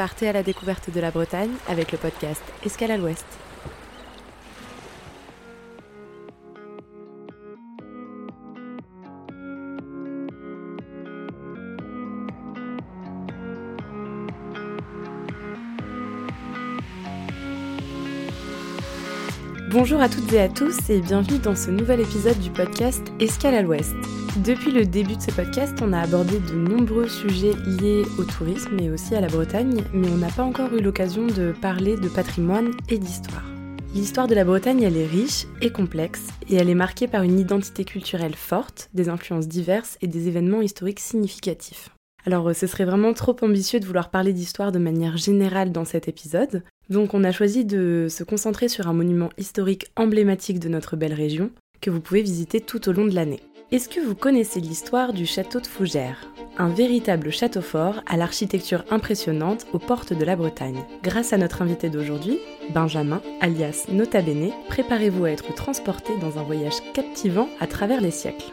Partez à la découverte de la Bretagne avec le podcast Escale à l'Ouest. Bonjour à toutes et à tous et bienvenue dans ce nouvel épisode du podcast Escale à l'Ouest. Depuis le début de ce podcast, on a abordé de nombreux sujets liés au tourisme et aussi à la Bretagne, mais on n'a pas encore eu l'occasion de parler de patrimoine et d'histoire. L'histoire de la Bretagne, elle est riche et complexe, et elle est marquée par une identité culturelle forte, des influences diverses et des événements historiques significatifs. Alors ce serait vraiment trop ambitieux de vouloir parler d'histoire de manière générale dans cet épisode, donc on a choisi de se concentrer sur un monument historique emblématique de notre belle région que vous pouvez visiter tout au long de l'année. Est-ce que vous connaissez l'histoire du château de Fougères Un véritable château fort à l'architecture impressionnante aux portes de la Bretagne? Grâce à notre invité d'aujourd'hui, Benjamin, alias Nota Bene, préparez-vous à être transporté dans un voyage captivant à travers les siècles.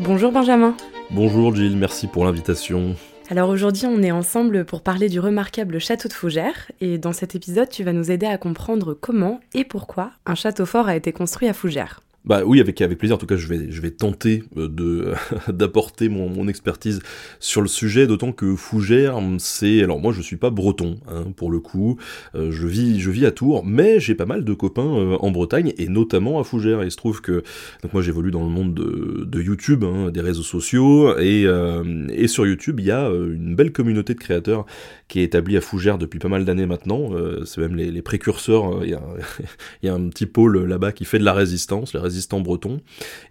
Bonjour Benjamin. Bonjour Gilles, merci pour l'invitation. Alors aujourd'hui, on est ensemble pour parler du remarquable château de Fougères et dans cet épisode, tu vas nous aider à comprendre comment et pourquoi un château fort a été construit à Fougères. Bah oui, avec, avec plaisir. En tout cas, je vais, je vais tenter euh, de d'apporter mon, expertise sur le sujet, d'autant que Fougères, c'est... Alors moi, je suis pas breton, hein, pour le coup. Euh, je, vis, je vis à Tours, mais j'ai pas mal de copains euh, en Bretagne, et notamment à Fougères. Et il se trouve que... Donc moi, j'évolue dans le monde de, de YouTube, hein, des réseaux sociaux, et, et sur YouTube, il y a une belle communauté de créateurs qui est établie à Fougères depuis pas mal d'années maintenant. c'est même les, précurseurs. Il y, a, il y a un petit pôle là-bas qui fait de la résistance résistant breton.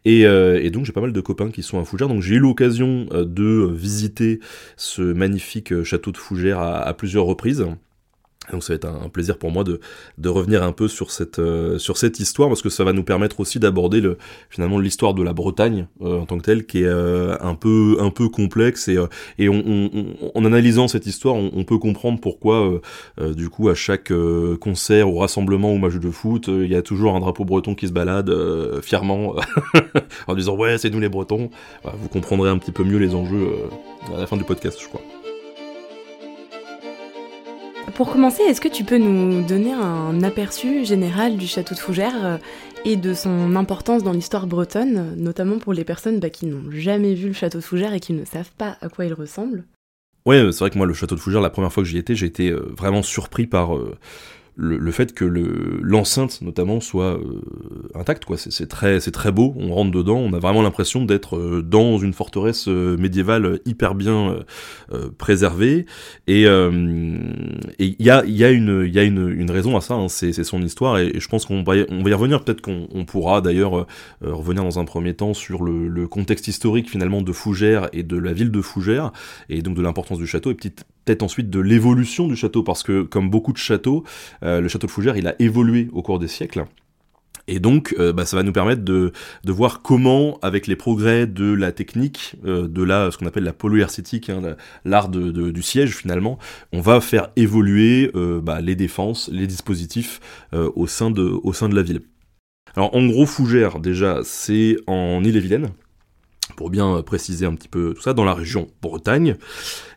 Et, euh, et donc j'ai pas mal de copains qui sont à Fougères. Donc j'ai eu l'occasion euh, de visiter ce magnifique euh, château de Fougères à plusieurs reprises. Donc ça va être un, plaisir pour moi de, de revenir un peu sur cette, euh, sur cette histoire parce que ça va nous permettre aussi d'aborder le, finalement l'histoire de la Bretagne euh, en tant que telle qui est euh, un peu un peu complexe et, et en analysant cette histoire on peut comprendre pourquoi du coup à chaque concert ou rassemblement ou match de foot il y a toujours un drapeau breton qui se balade fièrement en disant ouais c'est nous les Bretons. vous comprendrez un petit peu mieux les enjeux à la fin du podcast je crois. Pour commencer, est-ce que tu peux nous donner un aperçu général du château de Fougères euh, et de son importance dans l'histoire bretonne, notamment pour les personnes bah, qui n'ont jamais vu le château de Fougères et qui ne savent pas à quoi il ressemble? Ouais, c'est vrai que moi, le château de Fougères, la première fois que j'y étais, j'ai été euh, vraiment surpris par euh, le, fait que l'enceinte notamment soit euh, intacte quoi. C'est très c'est très beau. On rentre dedans. On a vraiment l'impression d'être euh, dans une forteresse euh, médiévale hyper bien préservée. Et il y a il y a une il y a une, une raison à ça hein, c'est son histoire. Et, je pense qu'on va y, on va y revenir. Peut-être qu'on pourra d'ailleurs revenir dans un premier temps sur le, le, contexte historique finalement de Fougères et de la ville de Fougères et donc de l'importance du château. Et peut-être ensuite de l'évolution du château parce que comme beaucoup de châteaux euh, le château de Fougères, il a évolué au cours des siècles. Et donc, euh, bah, ça va nous permettre de, voir comment, avec les progrès de la technique, euh, de la, ce qu'on appelle la polyercétique, hein, l'art du siège finalement, on va faire évoluer bah, les défenses, les dispositifs au, sein de, au sein de la ville. Alors en gros, Fougères, déjà, c'est en Ille-et-Vilaine, pour bien préciser un petit peu tout ça, dans la région Bretagne.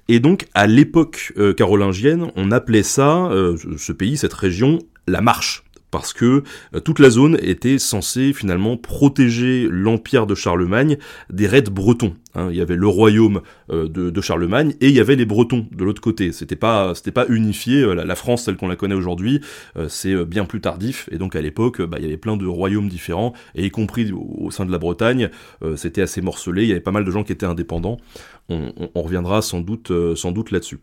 Et donc, à l'époque euh, carolingienne, on appelait ça, euh, ce pays, cette région, la Marche parce que euh, toute la zone était censée finalement protéger l'empire de Charlemagne des raids bretons. Hein. Il y avait le royaume de, Charlemagne et il y avait les Bretons de l'autre côté. C'était pas c'était pas unifié. La, France telle qu'on la connaît aujourd'hui, c'est bien plus tardif. Et donc à l'époque, bah, il y avait plein de royaumes différents et y compris au, sein de la Bretagne, c'était assez morcelé. Il y avait pas mal de gens qui étaient indépendants on, reviendra sans doute, euh, sans doute là-dessus.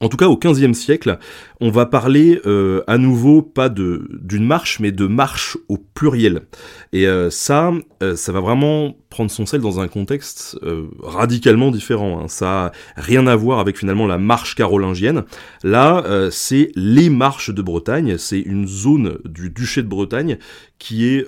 En tout cas, au XVe siècle, on va parler euh, à nouveau pas de d'une marche, mais de marche au pluriel. Et euh, ça, ça va vraiment prendre son sel dans un contexte radicalement différent. Hein. Ça a rien à voir avec finalement la marche carolingienne. Là, c'est les marches de Bretagne. C'est une zone du duché de Bretagne qui est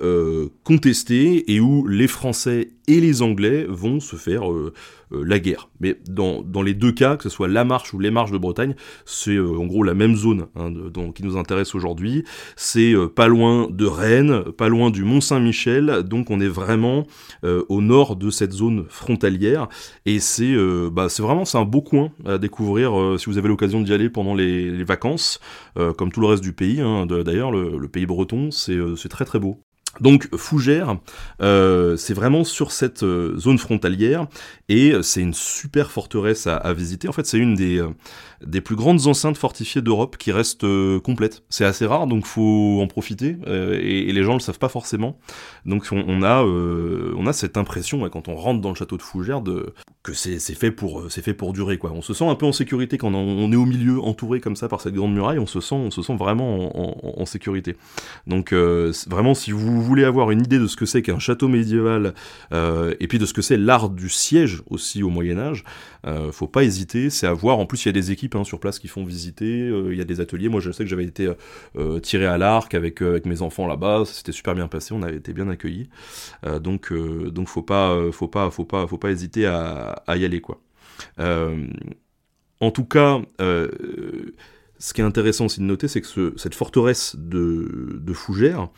contestée et où les Français et les Anglais vont se faire euh, euh, la guerre. Mais dans, dans, les deux cas, que ce soit la marche ou les marches de Bretagne, c'est euh, en gros la même zone hein, qui nous intéresse aujourd'hui. C'est pas loin de Rennes, pas loin du Mont-Saint-Michel, donc on est vraiment au nord de cette zone frontalière, et c'est bah, c'est vraiment un beau coin à découvrir si vous avez l'occasion d'y aller pendant les, vacances, comme tout le reste du pays. Hein, D'ailleurs, le, pays breton, c'est très très beau. Donc Fougères, euh, c'est vraiment sur cette euh, zone frontalière et c'est une super forteresse à, visiter. En fait, c'est une des, euh, des plus grandes enceintes fortifiées d'Europe qui reste complète. C'est assez rare, donc faut en profiter et, les gens le savent pas forcément. Donc on, a on a cette impression quand on rentre dans le château de Fougères que c'est fait pour fait pour durer quoi. On se sent un peu en sécurité quand on, est au milieu, entouré comme ça par cette grande muraille. On se sent on se sent vraiment en, en sécurité. Donc vraiment si vous voulez avoir une idée de ce que c'est qu'un château médiéval, euh, et puis de ce que c'est l'art du siège aussi au Moyen Âge, euh, faut pas hésiter, c'est à voir. En plus, il y a des équipes hein, sur place qui font visiter, euh, il y a des ateliers. Moi, je sais que j'avais été tiré à l'arc avec, avec mes enfants là-bas, c'était super bien passé, on avait été bien accueillis. donc, donc faut pas, faut pas, faut pas, faut pas hésiter à, y aller quoi. en tout cas, ce qui est intéressant aussi de noter, c'est que cette forteresse de, de Fougères,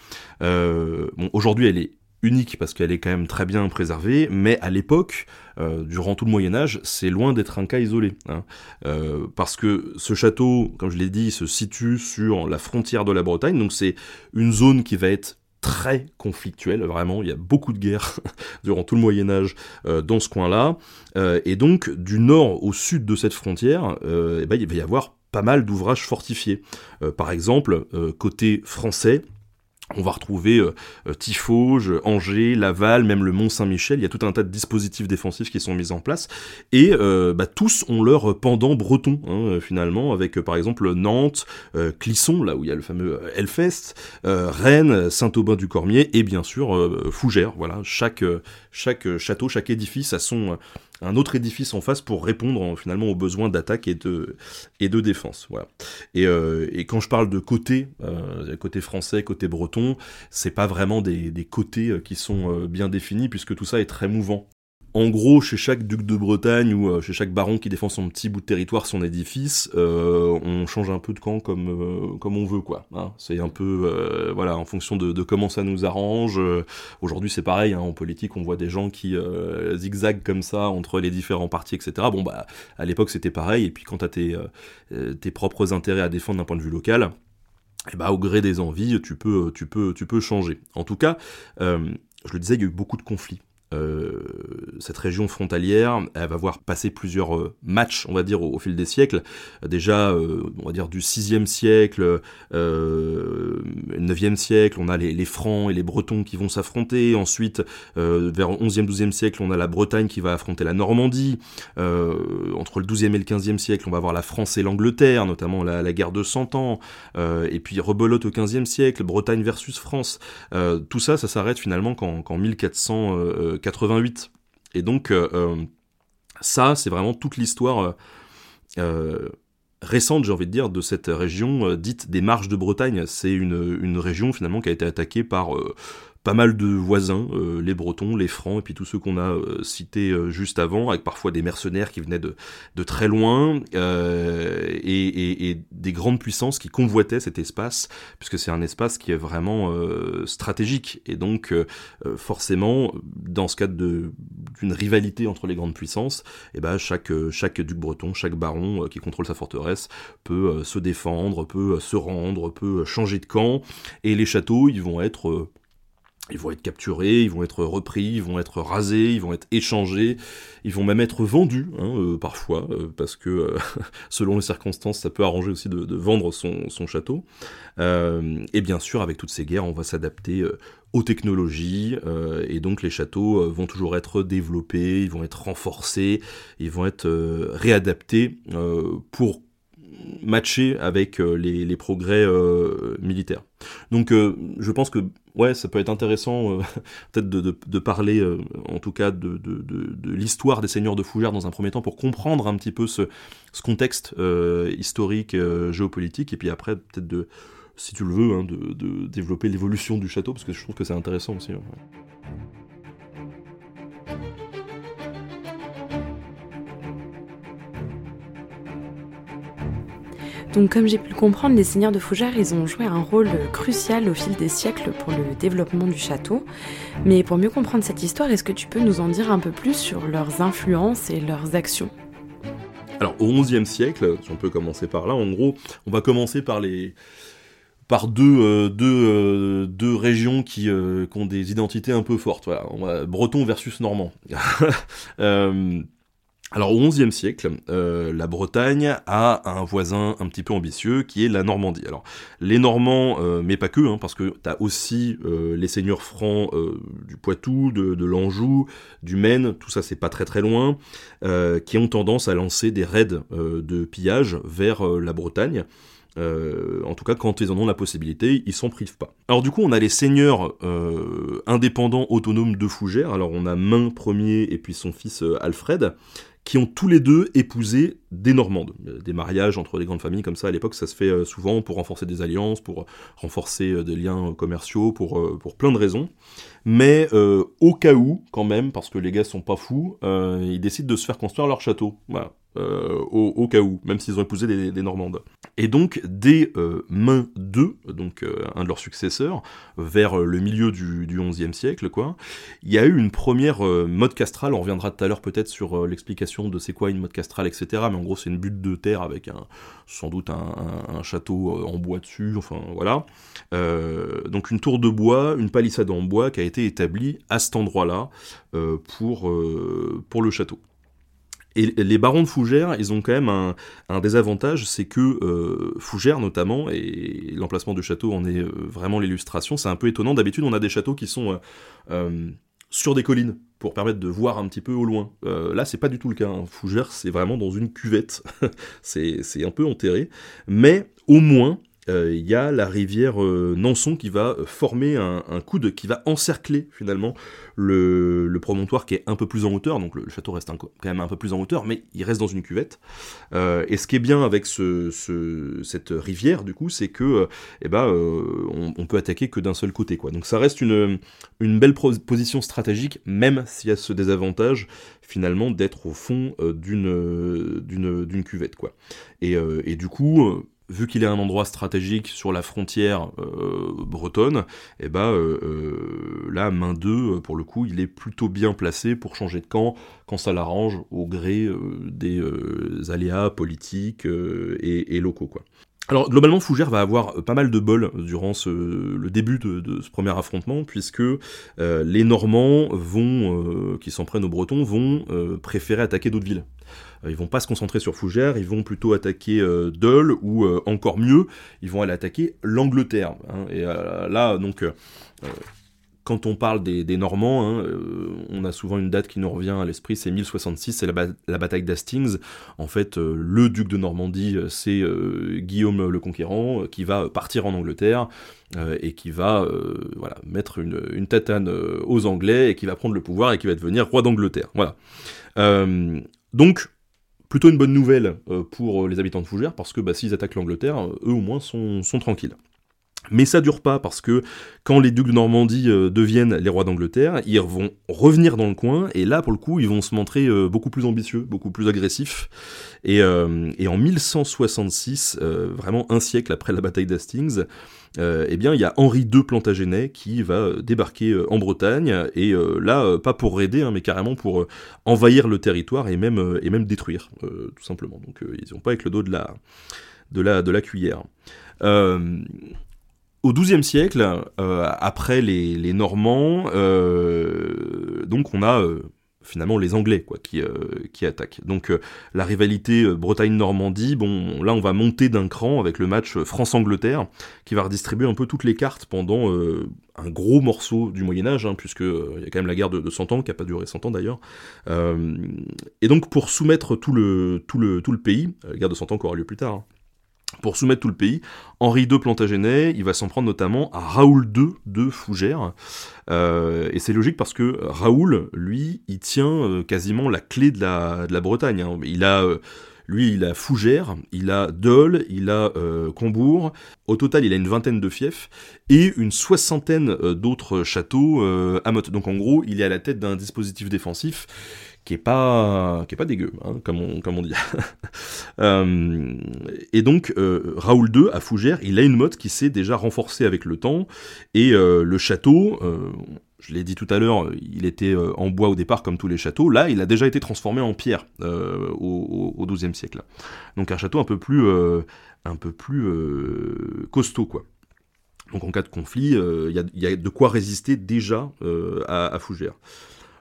euh, bon, aujourd'hui elle est unique parce qu'elle est quand même très bien préservée, mais à l'époque, euh, durant tout le Moyen Âge, c'est loin d'être un cas isolé. Hein. Euh, parce que ce château, comme je l'ai dit, se situe sur la frontière de la Bretagne, donc c'est une zone qui va être très conflictuelle, vraiment, il y a beaucoup de guerres durant tout le Moyen Âge euh, dans ce coin-là, et donc du nord au sud de cette frontière, eh ben, il va y avoir pas mal d'ouvrages fortifiés. Par exemple, côté français, on va retrouver euh, euh Angers, Laval, même le Mont Saint-Michel. Il y a tout un tas de dispositifs défensifs qui sont mis en place. Et bah, tous ont leur pendant breton, hein, finalement, avec par exemple Nantes, Clisson, là où il y a le fameux Hellfest, Rennes, Saint-Aubin-du-Cormier, et bien sûr Fougères. Voilà, chaque, chaque château, chaque édifice a son un autre édifice en face pour répondre finalement aux besoins d'attaque et de, défense. Voilà. Et, euh, et quand je parle de côté, euh, côté français, côté breton, c'est pas vraiment des, des côtés euh, qui sont bien définis puisque tout ça est très mouvant en gros, chez chaque duc de Bretagne ou euh, chez chaque baron qui défend son petit bout de territoire, son édifice, euh, on change un peu de camp comme euh, comme on veut, quoi. Hein. c'est un peu, voilà, en fonction de, comment ça nous arrange. Aujourd'hui, c'est pareil. Hein, en politique, on voit des gens qui zigzaguent comme ça entre les différents partis, etc. Bon, bah, à l'époque, c'était pareil. Et puis, quand t'as tes tes propres intérêts à défendre d'un point de vue local, eh bah, au gré des envies, tu peux tu peux tu peux changer. En tout cas, je le disais, il y a eu beaucoup de conflits euh, cette région frontalière, elle va voir passer plusieurs euh, matchs, on va dire, au, fil des siècles. Déjà, euh, on va dire du 6e siècle, 9e siècle, on a les, Francs et les Bretons qui vont s'affronter. Ensuite, vers 11e, 12e siècle, on a la Bretagne qui va affronter la Normandie. entre le 12e et le 15e siècle, on va avoir la France et l'Angleterre, notamment la, guerre de Cent Ans. et puis rebelote au 15e siècle, Bretagne versus France. tout ça, ça s'arrête finalement qu'en 1400 88. Et donc, euh, euh, ça, c'est vraiment toute l'histoire euh, récente, j'ai envie de dire, de cette région dite des Marches de Bretagne. C'est une, une, région finalement qui a été attaquée par pas mal de voisins, euh, les Bretons, les Francs, et puis tous ceux qu'on a euh, cités euh, juste avant, avec parfois des mercenaires qui venaient de, très loin, et, et, des grandes puissances qui convoitaient cet espace, puisque c'est un espace qui est vraiment stratégique, et donc forcément, dans ce cadre d'une rivalité entre les grandes puissances, et eh ben chaque, chaque duc breton, chaque baron qui contrôle sa forteresse peut se défendre, peut se rendre, peut changer de camp, et les châteaux, ils vont être ils vont être capturés, ils vont être repris, ils vont être rasés, ils vont être échangés, ils vont même être vendus hein, euh, parfois, euh, parce que euh, selon les circonstances, ça peut arranger aussi de, vendre son, château. et bien sûr, avec toutes ces guerres, on va s'adapter aux technologies, et donc les châteaux vont toujours être développés, ils vont être renforcés, ils vont être réadaptés pour matcher avec les, les progrès militaires. Donc je pense que ouais, ça peut être intéressant euh, peut-être de, parler, euh, en tout cas, de, l'histoire des seigneurs de Fougères dans un premier temps pour comprendre un petit peu ce, contexte euh, historique, géopolitique, et puis après peut-être de, si tu le veux, hein, de, développer l'évolution du château, parce que je trouve que c'est intéressant aussi. Donc comme j'ai pu le comprendre, les seigneurs de Fougères, ils ont joué un rôle crucial au fil des siècles pour le développement du château. Mais pour mieux comprendre cette histoire, est-ce que tu peux nous en dire un peu plus sur leurs influences et leurs actions? Alors au XIe siècle, si on peut commencer par là, en gros, on va commencer par les par deux, euh, deux, euh, deux régions qui, euh, qui, ont des identités un peu fortes. Voilà. Breton versus Normand. Alors au XIe siècle, euh, la Bretagne a un voisin un petit peu ambitieux qui est la Normandie. Alors les Normands, euh, mais pas que, hein, parce que tu as aussi euh, les seigneurs francs du Poitou, de, de l'Anjou, du Maine, tout ça c'est pas très très loin, qui ont tendance à lancer des raids de pillage vers la Bretagne. en tout cas, quand ils en ont la possibilité, ils s'en privent pas. Alors du coup, on a les seigneurs indépendants autonomes de Fougères. Alors on a Main Ier et puis son fils Alfred, qui ont tous les deux épousé des Normandes. Euh, des mariages entre des grandes familles comme ça, à l'époque, ça se fait euh, souvent pour renforcer des alliances, pour renforcer euh, des liens commerciaux, pour, pour plein de raisons. Mais au cas où, quand même, parce que les gars sont pas fous, ils décident de se faire construire leur château. Voilà. Euh, au, cas où, même s'ils ont épousé des, Normandes. Et donc, dès euh, Main II, donc euh, un de leurs successeurs, vers le milieu du, du XIe siècle, quoi, il y a eu une première mode castrale, on reviendra tout à l'heure peut-être sur l'explication de c'est quoi une mode castrale, etc., mais en gros c'est une butte de terre avec un, sans doute un, château en bois dessus, enfin voilà. donc une tour de bois, une palissade en bois qui a été établie à cet endroit-là pour, pour le château. Et les barons de Fougères, ils ont quand même un, désavantage, c'est que euh, Fougères notamment, et l'emplacement du château en est euh, vraiment l'illustration, c'est un peu étonnant. D'habitude, on a des châteaux qui sont euh, sur des collines pour permettre de voir un petit peu au loin. là, c'est pas du tout le cas. Hein. Fougères, c'est vraiment dans une cuvette. c'est un peu enterré. Mais au moins, il y a la rivière euh, Nanson qui va euh, former un, coude qui va encercler finalement le, promontoire qui est un peu plus en hauteur, donc le, château reste quand même un peu plus en hauteur, mais il reste dans une cuvette. et ce qui est bien avec cette rivière, du coup, c'est que eh ben, on, peut attaquer que d'un seul côté. Quoi. Donc ça reste une, une belle position stratégique, même s'il y a ce désavantage finalement d'être au fond d'une d'une cuvette. Quoi. Et, et du coup vu qu'il est un endroit stratégique sur la frontière euh, bretonne, et eh ben euh, euh, là, main 2, pour le coup, il est plutôt bien placé pour changer de camp quand ça l'arrange au gré des aléas politiques et, locaux. Quoi. Alors globalement, Fougère va avoir pas mal de bol durant le début de, ce premier affrontement, puisque les Normands vont, qui s'en prennent aux Bretons, vont préférer attaquer d'autres villes. Euh, ils vont pas se concentrer sur Fougères, ils vont plutôt attaquer euh, Dole ou euh, encore mieux, ils vont aller attaquer l'Angleterre. Hein. et là, donc quand on parle des, Normands, hein, on a souvent une date qui nous revient à l'esprit, c'est 1066, c'est la, bataille d'Hastings. En fait, le duc de Normandie, c'est Guillaume le Conquérant, qui va partir en Angleterre et qui va mettre une, tatane aux Anglais et qui va prendre le pouvoir et qui va devenir roi d'Angleterre. Voilà. donc, Plutôt une bonne nouvelle euh, pour euh, les habitants de Fougères, parce que bah, s'ils attaquent l'Angleterre, euh, eux au moins sont, tranquilles. Mais ça dure pas parce que quand les ducs de Normandie deviennent les rois d'Angleterre, ils vont revenir dans le coin et là pour le coup ils vont se montrer beaucoup plus ambitieux, beaucoup plus agressifs. Et, et en 1166, vraiment un siècle après la bataille d'Hastings, euh, eh bien il y a Henri II Plantagenet qui va euh, débarquer euh, en Bretagne et là pas pour raider hein, mais carrément pour envahir le territoire et même et même détruire tout simplement. Donc ils n'ont pas avec le dos de la de la de la cuillère. Au XIIe siècle, après les, Normands, donc on a finalement les Anglais qui, euh, qui attaquent. Donc euh, la rivalité euh, Bretagne-Normandie, bon là on va monter d'un cran avec le match France-Angleterre qui va redistribuer un peu toutes les cartes pendant un gros morceau du Moyen Âge, hein, puisque il y a quand même la guerre de, de 100 ans, qui n'a pas duré 100 ans d'ailleurs. et donc pour soumettre tout le pays, la guerre de 100 ans qui aura lieu plus tard, hein, pour soumettre tout le pays. Henri II Plantagenet, il va s'en prendre notamment à Raoul II de Fougères. Euh, et c'est logique parce que Raoul, lui, il tient euh, quasiment la clé de la, Bretagne. Hein. Il a, euh, Lui, il a Fougères, il a Dole, il a Combourg. Au total, il a une vingtaine de fiefs et une soixantaine d'autres châteaux à Motte. Donc en gros, il est à la tête d'un dispositif défensif qui est pas qui est pas dégueu, hein, comme on comme on dit. euh, et donc euh, Raoul II à Fougères, il a une motte qui s'est déjà renforcée avec le temps et euh, le château. Je l'ai dit tout à l'heure, il était en bois au départ comme tous les châteaux. Là, il a déjà été transformé en pierre au, XIIe siècle. Donc un château un peu plus, un peu plus costaud, quoi. Donc en cas de conflit, il y, y, a, de quoi résister déjà à, à Fougères.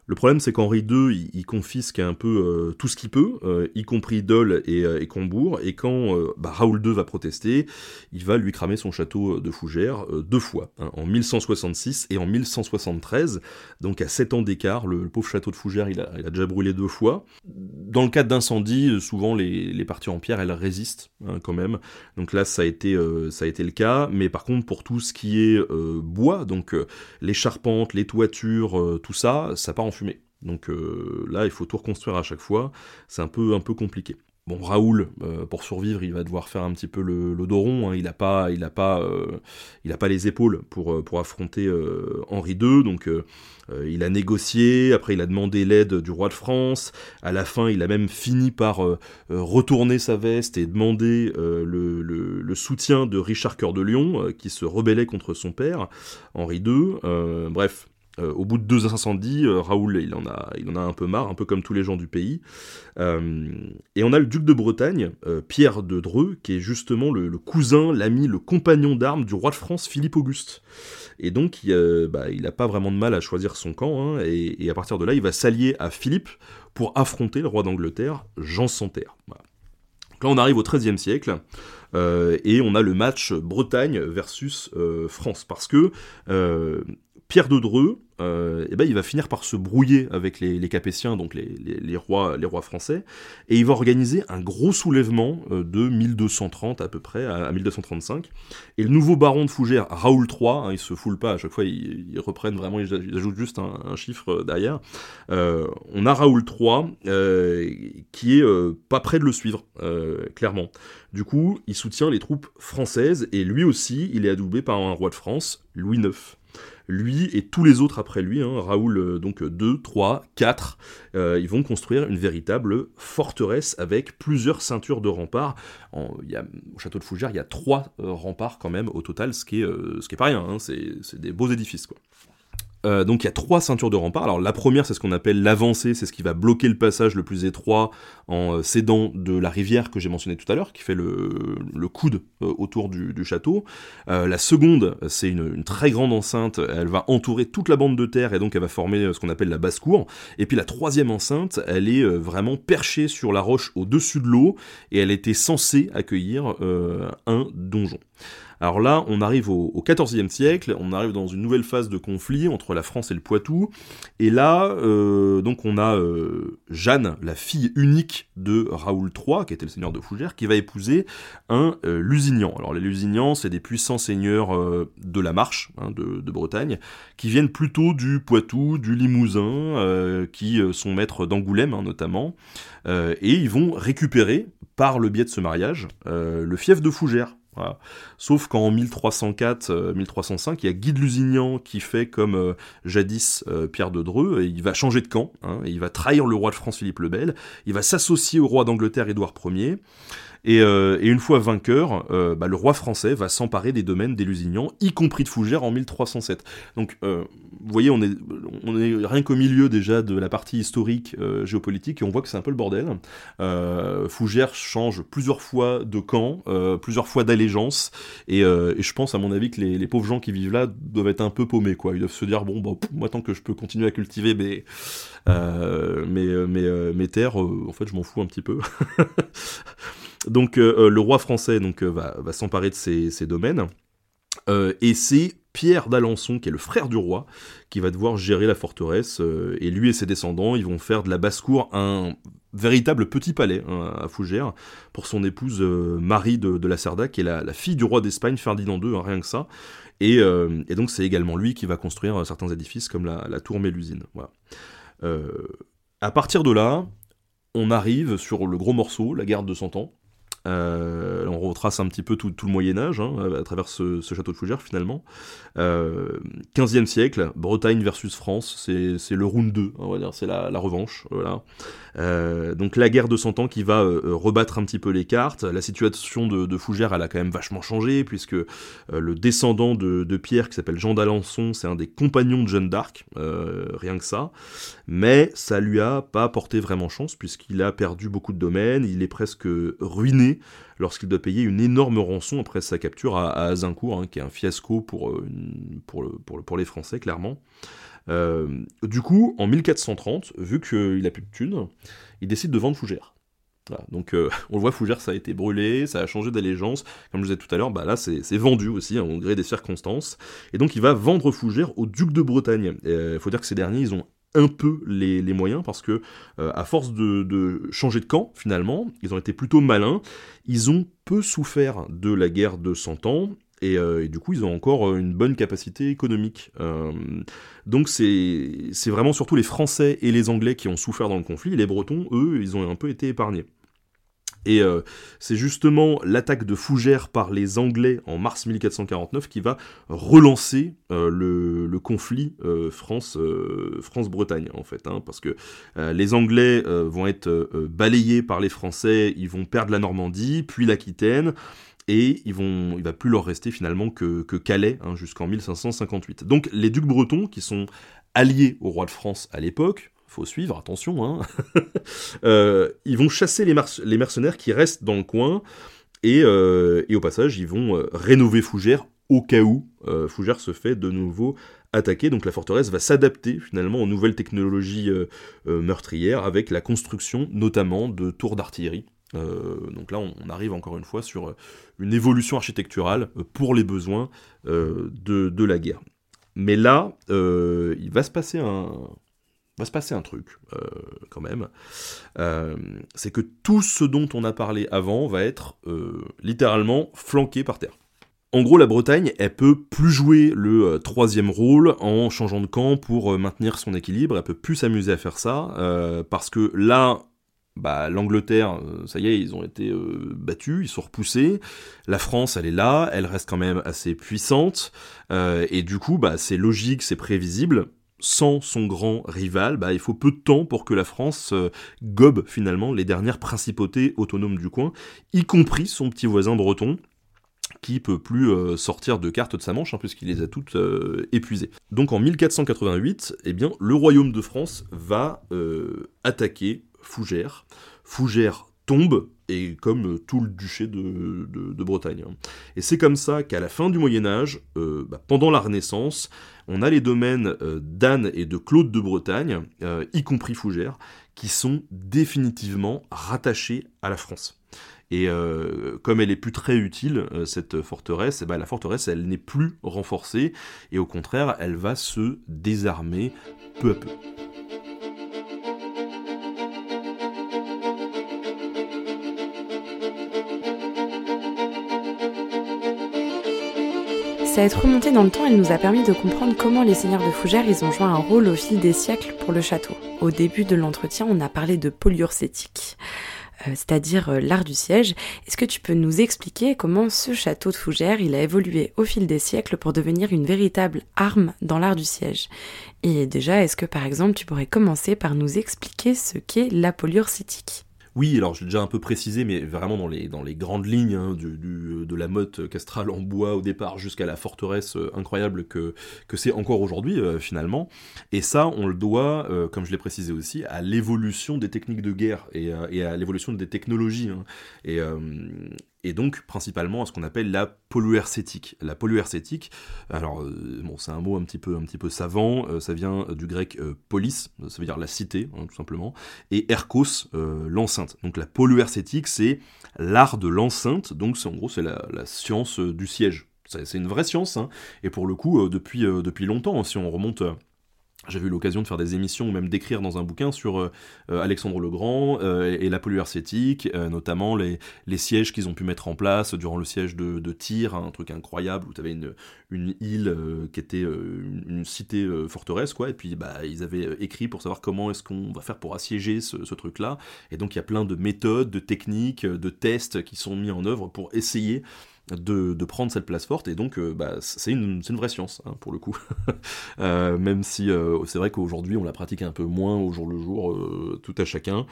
Le problème, c'est qu'Henri II, il, il, confisque un peu euh, tout ce qu'il peut, euh, y compris Dole et, euh, Combourg, et quand bah, Raoul II va protester, il va lui cramer son château de Fougères deux fois, hein, en 1166 et en 1173, donc à sept ans d'écart, le, pauvre château de Fougères, il a, déjà brûlé deux fois. Dans le cas d'incendie, souvent les, les, parties en pierre, elles résistent hein, quand même, donc là, ça a, été, ça a été le cas, mais par contre, pour tout ce qui est bois, donc les charpentes, les toitures, tout ça, ça part en Donc euh, là, il faut tout reconstruire à chaque fois. C'est un peu, un peu compliqué. Bon, Raoul, euh, pour survivre, il va devoir faire un petit peu le, le. Il n'a pas, il a pas, euh, il a pas les épaules pour euh, pour affronter euh, Henri II. Donc, euh, il a négocié. Après, il a demandé l'aide du roi de France. À la fin, il a même fini par retourner sa veste et demander le, soutien de Richard Cœur de Lion, qui se rebellait contre son père, Henri II. bref, euh, au bout de deux incendies, euh, Raoul, il en, a, il en a un peu marre, un peu comme tous les gens du pays. Euh, et on a le duc de Bretagne, Pierre de Dreux, qui est justement le, cousin, l'ami, le compagnon d'armes du roi de France, Philippe Auguste. Et donc, il bah, n'a pas vraiment de mal à choisir son camp, hein, et, à partir de là, il va s'allier à Philippe pour affronter le roi d'Angleterre, Jean Santerre. Donc là, on arrive au XIIIe siècle, et on a le match Bretagne versus France, parce que Pierre de Dreux, euh, eh ben, il va finir par se brouiller avec les, Capétiens, donc les, rois, les rois français, et il va organiser un gros soulèvement euh, de 1230 à peu près, à, à, 1235. Et le nouveau baron de Fougères, Raoul III, hein, il se foule pas, à chaque fois ils, reprennent vraiment, ils, ajoutent juste un, chiffre derrière. Euh, on a Raoul III qui est pas prêt de le suivre, clairement. Du coup, il soutient les troupes françaises, et lui aussi, il est adoubé par un roi de France, Louis IX lui et tous les autres après lui, hein, Raoul euh, donc 2, 3, 4, euh, ils vont construire une véritable forteresse avec plusieurs ceintures de remparts. En, y a, au château de Fougères, il y a trois euh, remparts quand même au total, ce qui est, euh, ce qui pas rien, hein, c'est des beaux édifices quoi. Euh, donc il y a trois ceintures de rempart. Alors la première, c'est ce qu'on appelle l'avancée, c'est ce qui va bloquer le passage le plus étroit en euh, s'aidant de la rivière que j'ai mentionné tout à l'heure, qui fait le, coude euh, autour du, château. Euh, la seconde, c'est une, une, très grande enceinte, elle va entourer toute la bande de terre et donc elle va former ce qu'on appelle la basse-cour. Et puis la troisième enceinte, elle est vraiment perchée sur la roche au-dessus de l'eau et elle était censée accueillir un donjon. Alors là, on arrive au, XIVe siècle, on arrive dans une nouvelle phase de conflit entre la France et le Poitou, et là, euh, donc on a euh, Jeanne, la fille unique de Raoul III, qui était le seigneur de Fougères, qui va épouser un euh, Lusignan. Alors les Lusignans, c'est des puissants seigneurs de la Marche, hein, de, Bretagne, qui viennent plutôt du Poitou, du Limousin, qui sont maîtres d'Angoulême hein, notamment, et ils vont récupérer, par le biais de ce mariage, le fief de Fougères. Voilà. Sauf qu'en 1304, euh, 1305, il y a Guy de Lusignan qui fait comme euh, jadis euh, Pierre de Dreux, et il va changer de camp, hein, il va trahir le roi de France Philippe le Bel, il va s'associer au roi d'Angleterre Édouard Ier, et, euh, et, une fois vainqueur, euh, bah, le roi français va s'emparer des domaines des Lusignans, y compris de Fougères en 1307. Donc, euh, vous voyez, on est, rien qu'au milieu déjà de la partie historique géopolitique, et on voit que c'est un peu le bordel. Fougères change plusieurs fois de camp, plusieurs fois d'allégeance, et, je pense, à mon avis, que les, pauvres gens qui vivent là doivent être un peu paumés, quoi. Ils doivent se dire, bon, bah, moi, tant que je peux continuer à cultiver mes, mes, terres, en fait, je m'en fous un petit peu. Donc euh, le roi français donc, euh, va, s'emparer de ces, ces domaines. Euh, et c'est Pierre d'Alençon, qui est le frère du roi, qui va devoir gérer la forteresse. Euh, et lui et ses descendants, ils vont faire de la basse-cour un véritable petit palais hein, à Fougères pour son épouse euh, Marie de, la Cerda, qui est la, fille du roi d'Espagne, Ferdinand II, hein, rien que ça. Et, donc c'est également lui qui va construire certains édifices comme la, tour Mélusine. Voilà. à partir de là, on arrive sur le gros morceau, la guerre de Cent Ans. Euh, on retrace un petit peu tout, le Moyen Âge hein, à travers ce, château de Fougères finalement. Euh, 15e siècle, Bretagne versus France, c'est le round 2, on va dire, c'est la, revanche. Euh, donc la guerre de Cent Ans qui va euh, rebattre un petit peu les cartes. La situation de, Fougères, elle a quand même vachement changé puisque le descendant de, de, Pierre qui s'appelle Jean d'Alençon, c'est un des compagnons de Jeanne d'Arc, rien que ça. Mais ça lui a pas porté vraiment chance puisqu'il a perdu beaucoup de domaines, il est presque ruiné lorsqu'il doit payer une énorme rançon après sa capture à, Azincourt, hein, qui est un fiasco pour, euh, pour, les Français, clairement. Euh, du coup, en 1430, vu qu'il a plus de thunes, il décide de vendre Fougères. donc euh, on le voit, Fougères, ça a été brûlé, ça a changé d'allégeance. Comme je vous disais tout à l'heure, bah là c'est vendu aussi, hein, au gré des circonstances. Et donc il va vendre Fougères au duc de Bretagne. Il faut dire que ces derniers, ils ont un peu les, moyens parce que euh, à force de, changer de camp finalement, ils ont été plutôt malins, ils ont peu souffert de la guerre de 100 ans et, euh, du coup ils ont encore euh, une bonne capacité économique. donc c'est vraiment surtout les Français et les Anglais qui ont souffert dans le conflit, les Bretons eux ils ont un peu été épargnés. Et euh, c'est justement l'attaque de Fougères par les Anglais en mars 1449 qui va relancer euh, le, conflit euh, France, France-Bretagne en fait, hein, parce que les Anglais vont être balayés par les Français, ils vont perdre la Normandie, puis l'Aquitaine. Et ils vont, il va plus leur rester finalement que, Calais hein, jusqu'en 1558. Donc les ducs bretons, qui sont alliés au roi de France à l'époque, faut suivre, attention, hein. Euh, ils vont chasser les, mercenaires qui restent dans le coin, et, euh, au passage, ils vont euh, rénover Fougères au cas où Fougères se fait de nouveau attaquer. Donc la forteresse va s'adapter finalement aux nouvelles technologies meurtrières, avec la construction notamment de tours d'artillerie. donc là, on, arrive encore une fois sur une évolution architecturale pour les besoins de, de, la guerre. Mais là, il va se passer un, va se passer un truc, euh, quand même. Euh, c'est que tout ce dont on a parlé avant va être euh, littéralement flanqué par terre. En gros, la Bretagne, elle peut plus jouer le troisième rôle en changeant de camp pour maintenir son équilibre, elle peut plus s'amuser à faire ça, parce que là, bah, l'Angleterre, ça y est, ils ont été battus, ils sont repoussés. La France, elle est là, elle reste quand même assez puissante, et du coup, bah, c'est logique, c'est prévisible sans son grand rival, bah, il faut peu de temps pour que la France euh, gobe finalement les dernières principautés autonomes du coin, y compris son petit voisin breton, qui peut plus euh, sortir de cartes de sa manche, hein, puisqu'il les a toutes euh, épuisées. Donc en 1488, eh bien, le royaume de France va attaquer Fougères. Fougères tombe, et comme tout le duché de, Bretagne. Hein. Et c'est comme ça qu'à la fin du Moyen Âge, bah, pendant la Renaissance, on a les domaines euh, d'Anne et de Claude de Bretagne, euh, y compris Fougères, qui sont définitivement rattachés à la France. Et euh, comme elle est plus très utile, cette forteresse, eh ben, la forteresse, elle n'est plus renforcée, et au contraire, elle va se désarmer peu à peu. Être remontée dans le temps, elle nous a permis de comprendre comment les seigneurs de Fougères ils ont joué un rôle au fil des siècles pour le château. Au début de l'entretien, on a parlé de polyurcétique, euh, c'est-à-dire euh, l'art du siège. Est-ce que tu peux nous expliquer comment ce château de Fougères il a évolué au fil des siècles pour devenir une véritable arme dans l'art du siège? Et déjà, est-ce que par exemple tu pourrais commencer par nous expliquer ce qu'est la polyurcétique oui, alors j'ai déjà un peu précisé, mais vraiment dans les, grandes lignes hein, de la motte castrale en bois au départ jusqu'à la forteresse euh, incroyable que, c'est encore aujourd'hui euh, finalement. Et ça, on le doit, euh, comme je l'ai précisé aussi, à l'évolution des techniques de guerre et, à l'évolution des technologies. Hein. Et donc principalement à ce qu'on appelle la poluercétique. La poluercétique, alors euh, bon, c'est un mot un petit peu, un petit peu savant, euh, ça vient du grec euh, polis, ça veut dire la cité, hein, tout simplement, et erkos, l'enceinte. Donc la poluercétique, c'est l'art de l'enceinte, donc en gros c'est la, science du siège. C'est une vraie science, hein, et pour le coup, depuis, depuis longtemps, si on remonte j'avais eu l'occasion de faire des émissions ou même d'écrire dans un bouquin sur euh, euh, Alexandre le Grand euh, et la polyarcétique, notamment les, sièges qu'ils ont pu mettre en place durant le siège de, de Tyr, un truc incroyable où tu avais une, une île qui était une, cité forteresse, quoi, et puis bah, ils avaient écrit pour savoir comment est-ce qu'on va faire pour assiéger ce, ce truc-là, et donc il y a plein de méthodes, de techniques, de tests qui sont mis en œuvre pour essayer de, prendre cette place forte, et donc euh, bah, c'est une, vraie science, hein, pour le coup. Euh, même si euh, c'est vrai qu'aujourd'hui on la pratique un peu moins au jour le jour, tout à chacun,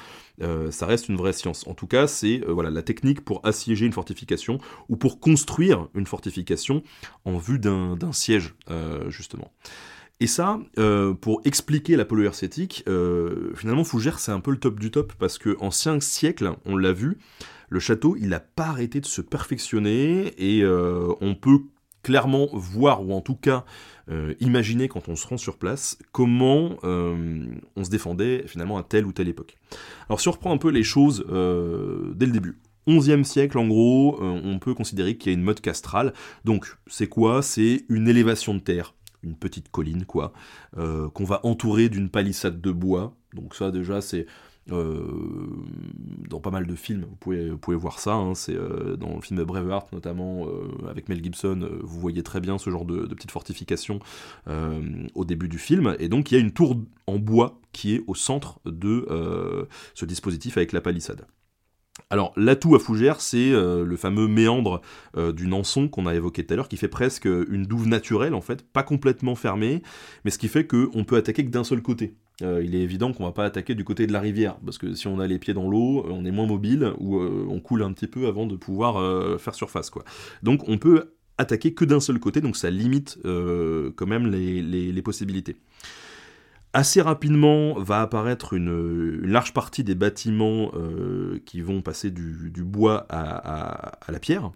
ça reste une vraie science. En tout cas, c'est voilà, la technique pour assiéger une fortification, ou pour construire une fortification en vue d'un siège, justement. Et ça, pour expliquer la polyhercétique, finalement Fougère c'est un peu le top du top, parce que en 5 siècles, on l'a vu, le château, il n'a pas arrêté de se perfectionner et euh, on peut clairement voir, ou en tout cas euh, imaginer quand on se rend sur place, comment euh, on se défendait finalement à telle ou telle époque. Alors si on reprend un peu les choses dès le début. 11e siècle, en gros, on peut considérer qu'il y a une mode castrale. Donc, c'est quoi? C'est une élévation de terre, une petite colline, quoi, qu'on va entourer d'une palissade de bois. Donc ça, déjà, c'est dans pas mal de films, vous pouvez, vous pouvez voir ça, hein, c'est euh, dans le film Braveheart notamment, euh, avec Mel Gibson, vous voyez très bien ce genre de, de petite fortification au début du film, et donc il y a une tour en bois qui est au centre de ce dispositif avec la palissade. Alors l'atout à Fougères, c'est le fameux méandre du Nanson qu'on a évoqué tout à l'heure, qui fait presque une douve naturelle en fait, pas complètement fermée, mais ce qui fait qu'on peut attaquer que d'un seul côté. Euh, il est évident qu'on va pas attaquer du côté de la rivière, parce que si on a les pieds dans l'eau, on est moins mobile, ou euh, on coule un petit peu avant de pouvoir euh, faire surface. Donc on peut attaquer que d'un seul côté, donc ça limite quand même les, possibilités. Assez rapidement va apparaître une, large partie des bâtiments qui vont passer du, bois à la pierre,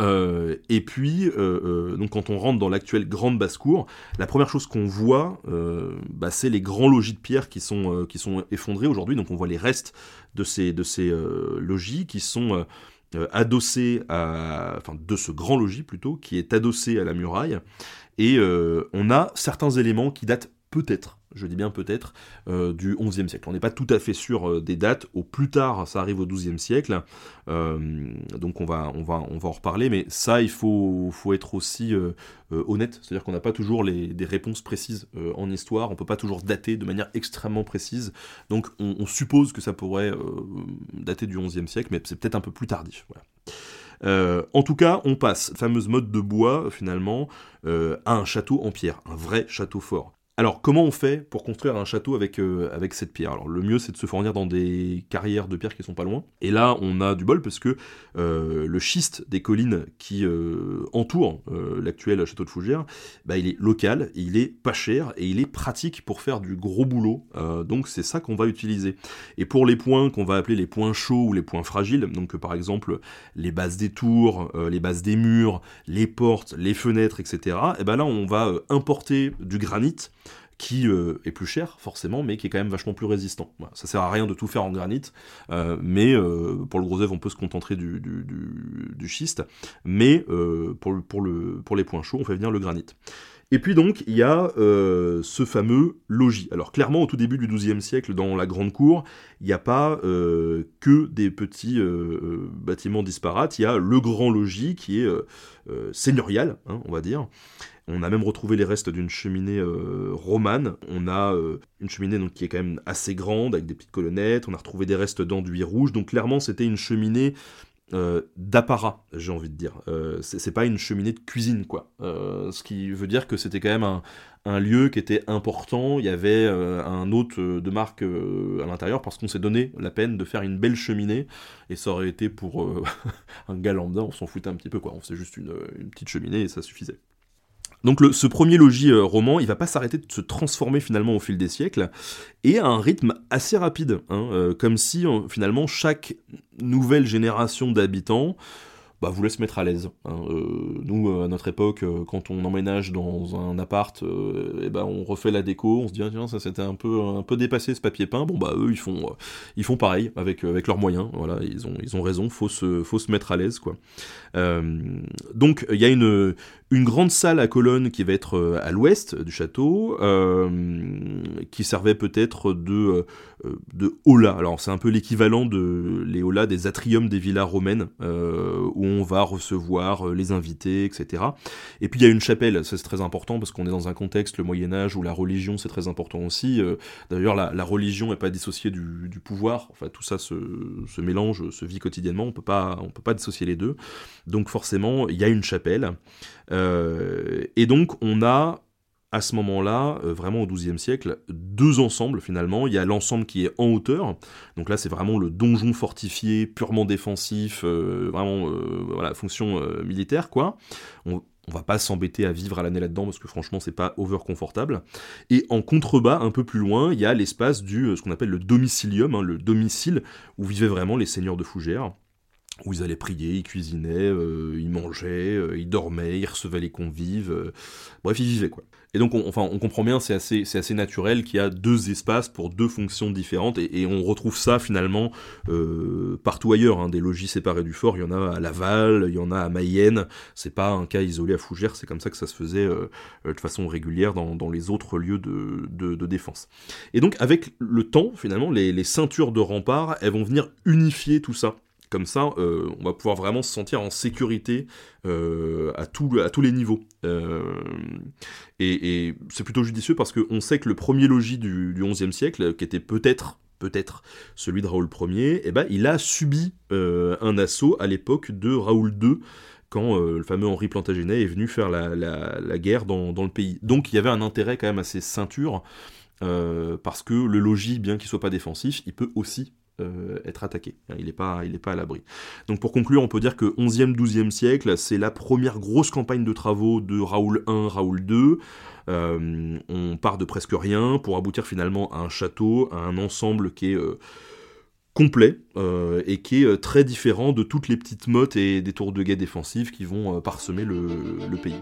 euh, et puis, euh, euh, donc quand on rentre dans l'actuelle grande basse-cour, la première chose qu'on voit, bah, c'est les grands logis de pierre qui sont, qui sont effondrés aujourd'hui. Donc on voit les restes de ces, de ces logis qui sont adossés à, enfin de ce grand logis plutôt, qui est adossé à la muraille. Et on a certains éléments qui datent peut-être je dis bien peut-être, euh, du XIe siècle. On n'est pas tout à fait sûr euh, des dates, au plus tard ça arrive au XIIe siècle, euh, donc on va, on, va, on va en reparler, mais ça il faut, faut être aussi honnête, c'est-à-dire qu'on n'a pas toujours les, des réponses précises en histoire, on peut pas toujours dater de manière extrêmement précise, donc on, suppose que ça pourrait dater du XIe siècle, mais c'est peut-être un peu plus tardif. en tout cas, on passe, fameuse mode de bois, finalement, à un château en pierre, un vrai château fort. Alors, comment on fait pour construire un château avec, euh, cette pierre? Alors, le mieux, c'est de se fournir dans des carrières de pierre qui sont pas loin. Et là, on a du bol parce que euh, le schiste des collines qui euh, entourent l'actuel château de Fougères, bah, il est local, il est pas cher et il est pratique pour faire du gros boulot. donc, c'est ça qu'on va utiliser. Et pour les points qu'on va appeler les points chauds ou les points fragiles, donc par exemple les bases des tours, les bases des murs, les portes, les fenêtres, etc. Et ben là, on va importer du granit qui euh, est plus cher forcément, mais qui est quand même vachement plus résistant. ça sert à rien de tout faire en granit, euh, mais euh, pour le gros œuvre on peut se contenter du, schiste, mais pour les points chauds on fait venir le granit. Et puis donc, il y a ce fameux logis. Alors clairement, au tout début du XIIe siècle, dans la grande cour, il n'y a pas que des petits bâtiments disparates, il y a le grand logis qui est seigneurial, hein, on va dire, on a même retrouvé les restes d'une cheminée euh, romane. On a euh, une cheminée qui est quand même assez grande, avec des petites colonnettes. On a retrouvé des restes d'enduit rouge. Donc clairement, c'était une cheminée euh, d'apparat, j'ai envie de dire. c'est pas une cheminée de cuisine, quoi. ce qui veut dire que c'était quand même un, lieu qui était important. Il y avait un hôte de marque à l'intérieur parce qu'on s'est donné la peine de faire une belle cheminée. Et ça aurait été pour un gars lambda, on s'en foutait un petit peu, quoi. On faisait juste une petite cheminée et ça suffisait. Donc ce premier logis euh, roman, il va pas s'arrêter de se transformer finalement au fil des siècles, et à un rythme assez rapide, hein, euh, comme si finalement chaque nouvelle génération d'habitants bah, vous laisse mettre à l'aise. Hein. Euh, nous, à notre époque, quand on emménage dans un appart, et ben on refait la déco, on se dit ah, tiens ça c'était un peu un peu dépassé ce papier peint. Bon bah eux ils font ils font pareil avec avec leurs moyens. Voilà, ils ont ils ont raison, faut se faut se mettre à l'aise quoi. donc il y a une une grande salle à colonnes qui va être euh, à l'ouest du château, euh, qui servait peut-être de, euh, de. Alors c'est un peu l'équivalent de les holas des atriums des villas romaines, où on va recevoir les invités, etc. Et puis il y a une chapelle, ça c'est très important parce qu'on est dans un contexte, le Moyen Âge, où la religion c'est très important aussi. D'ailleurs la, religion n'est pas dissociée du, pouvoir, enfin tout ça se, mélange, se vit quotidiennement, on peut pas, on peut pas dissocier les deux. Donc forcément il y a une chapelle. Et donc on a à ce moment-là, euh, vraiment au XIIe siècle, deux ensembles finalement. Il y a l'ensemble qui est en hauteur, donc là c'est vraiment le donjon fortifié, purement défensif, euh, vraiment voilà fonction militaire quoi. On, on va pas s'embêter à vivre à l'année là-dedans parce que franchement c'est pas over confortable. Et en contrebas, un peu plus loin, il y a l'espace du ce qu'on appelle le domicilium, hein, le domicile où vivaient vraiment les seigneurs de Fougères où ils allaient prier, ils cuisinaient, euh, ils mangeaient, euh, ils dormaient, ils recevaient les convives, euh, bref, ils vivaient quoi. Et donc, on, enfin, on comprend bien, c'est assez, c'est assez naturel qu'il y a deux espaces pour deux fonctions différentes, et, on retrouve ça finalement partout ailleurs. Hein, des logis séparés du fort, il y en a à Laval, il y en a à Mayenne. C'est pas un cas isolé à Fougères, c'est comme ça que ça se faisait de façon régulière dans, les autres lieux de, défense. Et donc, avec le temps, finalement, les, les ceintures de rempart, elles vont venir unifier tout ça. Comme ça, euh, on va pouvoir vraiment se sentir en sécurité euh, à, à tous les niveaux. Euh, et, c'est plutôt judicieux parce qu'on sait que le premier logis du, XIe siècle, qui était peut-être celui de Raoul Ier, eh ben, il a subi un assaut à l'époque de Raoul II, quand le fameux Henri Plantagenet est venu faire la, guerre dans, le pays. Donc il y avait un intérêt quand même assez ceinture, parce que le logis, bien qu'il soit pas défensif, il peut aussi euh, être attaqué. Il n'est pas, pas à l'abri. Donc pour conclure, on peut dire que 11e, 12e siècle, c'est la première grosse campagne de travaux de Raoul I, Raoul II. Euh, on part de presque rien pour aboutir finalement à un château, à un ensemble qui est euh, complet et qui est très différent de toutes les petites mottes et des tours de guet défensives qui vont parsemer le pays.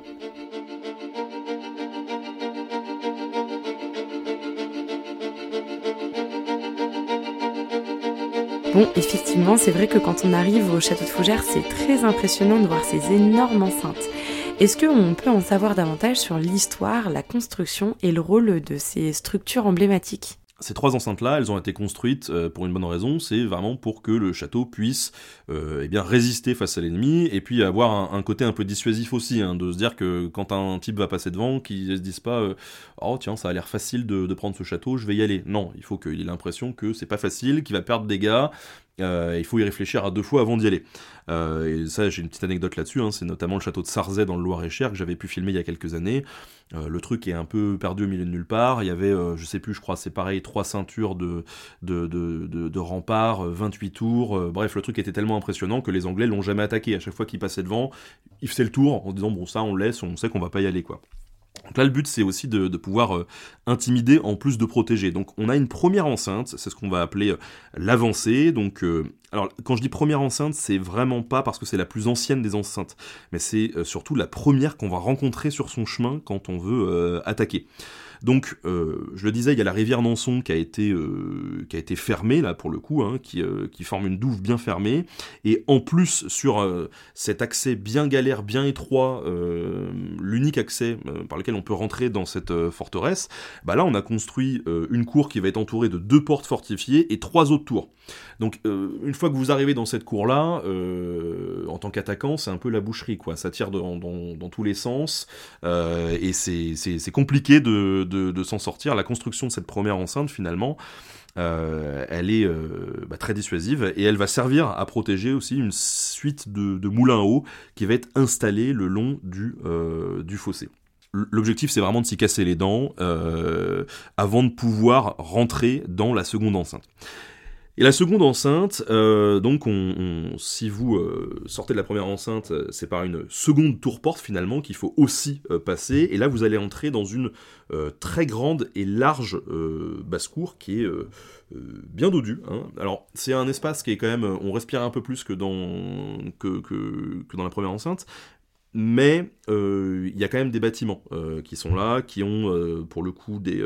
Bon, effectivement, c'est vrai que quand on arrive au château de Fougères, c'est très impressionnant de voir ces énormes enceintes. Est-ce qu'on peut en savoir davantage sur l'histoire, la construction et le rôle de ces structures emblématiques? Ces trois enceintes-là, elles ont été construites euh, pour une bonne raison, c'est vraiment pour que le château puisse euh, eh résister face à l'ennemi et puis avoir un, côté un peu dissuasif aussi, hein, de se dire que quand un type va passer devant, qu'il se dise pas euh, oh tiens ça a l'air facile de, de, prendre ce château, je vais y aller. Non, il faut qu'il ait l'impression que c'est pas facile, qu'il va perdre des gars, euh, il faut y réfléchir à deux fois avant d'y aller. Euh, et ça, j'ai une petite anecdote là-dessus, hein, c'est notamment le château de Sarzay dans le Loir-et-Cher que j'avais pu filmer il y a quelques années. Euh, le truc est un peu perdu au milieu de nulle part. Il y avait, je sais plus, je crois, c'est pareil, trois ceintures de, de, de, de, remparts, 28 tours. bref, le truc était tellement impressionnant que les Anglais l'ont jamais attaqué. À chaque fois qu'ils passaient devant, ils faisaient le tour en disant bon ça on laisse, on sait qu'on va pas y aller quoi. Donc là, le but, c'est aussi de, pouvoir euh, intimider en plus de protéger. Donc on a une première enceinte, c'est ce qu'on va appeler euh, l'avancée. Donc, euh, alors quand je dis première enceinte, c'est vraiment pas parce que c'est la plus ancienne des enceintes, mais c'est surtout la première qu'on va rencontrer sur son chemin quand on veut attaquer. Donc, euh, je le disais, il y a la rivière Nanson qui a été, euh, qui a été fermée, là, pour le coup, hein, qui, euh, qui, forme une douve bien fermée. Et en plus, sur cet accès bien galère, bien étroit, l'unique accès par lequel on peut rentrer dans cette forteresse, bah là, on a construit une cour qui va être entourée de deux portes fortifiées et trois autres tours. Donc, une fois que vous arrivez dans cette cour-là, en tant qu'attaquant, c'est un peu la boucherie, quoi. Ça tire dans, tous les sens, et c'est compliqué de, s'en sortir. La construction de cette première enceinte, finalement, euh, elle est euh, bah, très dissuasive et elle va servir à protéger aussi une suite de, moulins à eau qui va être installée le long du, euh, du fossé. L'objectif, c'est vraiment de s'y casser les dents avant de pouvoir rentrer dans la seconde enceinte. Et la seconde enceinte, euh, donc on, si vous euh, sortez de la première enceinte, euh, c'est par une seconde tour-porte finalement qu'il faut aussi passer. Et là, vous allez entrer dans une très grande et large basse-cour qui est bien dodue. Hein. Alors, c'est un espace qui est quand même, on respire un peu plus que dans, que, dans la première enceinte, mais il y a quand même des bâtiments qui sont là, qui ont pour le coup des,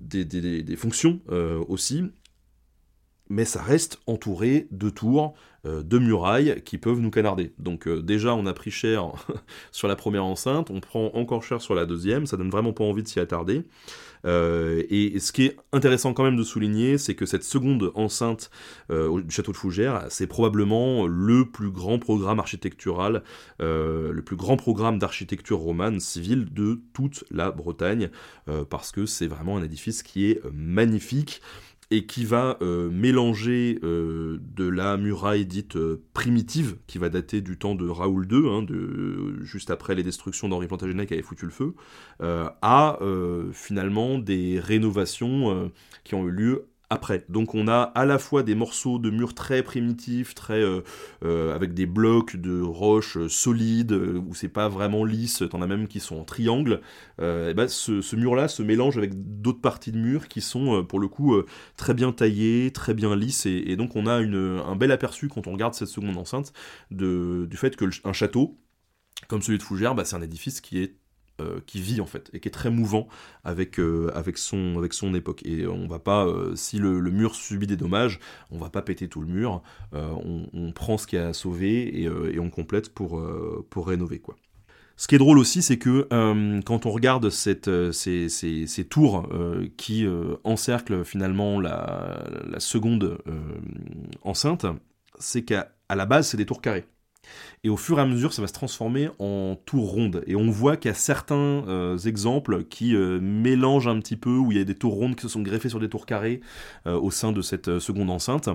des, des fonctions aussi, mais ça reste entouré de tours, euh, de murailles qui peuvent nous canarder. Donc euh, déjà on a pris cher sur la première enceinte, on prend encore cher sur la deuxième, ça donne vraiment pas envie de s'y attarder. Euh, et, ce qui est intéressant quand même de souligner, c'est que cette seconde enceinte du château de Fougères, c'est probablement le plus grand programme architectural, le plus grand programme d'architecture romane civile de toute la Bretagne, parce que c'est vraiment un édifice qui est magnifique et qui va euh, mélanger euh, de la muraille dite euh, primitive, qui va dater du temps de Raoul II, hein, de, juste après les destructions d'Henri Plantagenet qui avait foutu le feu, à finalement des rénovations qui ont eu lieu après. Donc on a à la fois des morceaux de murs très primitifs, très euh, euh, avec des blocs de roches euh, solides où c'est pas vraiment lisse. T'en as même qui sont en triangle. et ben ce, mur-là se mélange avec d'autres parties de murs qui sont pour le coup très bien taillées, très bien lisses. Et, donc on a un bel aperçu quand on regarde cette seconde enceinte du fait que un château comme celui de Fougères, bah, c'est un édifice qui est euh, qui vit en fait et qui est très mouvant avec, euh, avec, son, avec son époque. Et on va pas, euh, si le, mur subit des dommages, on va pas péter tout le mur, on, prend ce qui a sauvé et, et on complète pour, pour rénover quoi. Ce qui est drôle aussi, c'est que quand on regarde cette, ces, ces, tours qui encerclent finalement la, la seconde enceinte, c'est qu'à la base, c'est des tours carrés. Et au fur et à mesure, ça va se transformer en tours rondes. Et on voit qu'il y a certains euh, exemples qui euh, mélangent un petit peu, où il y a des tours rondes qui se sont greffées sur des tours carrés euh, au sein de cette seconde enceinte.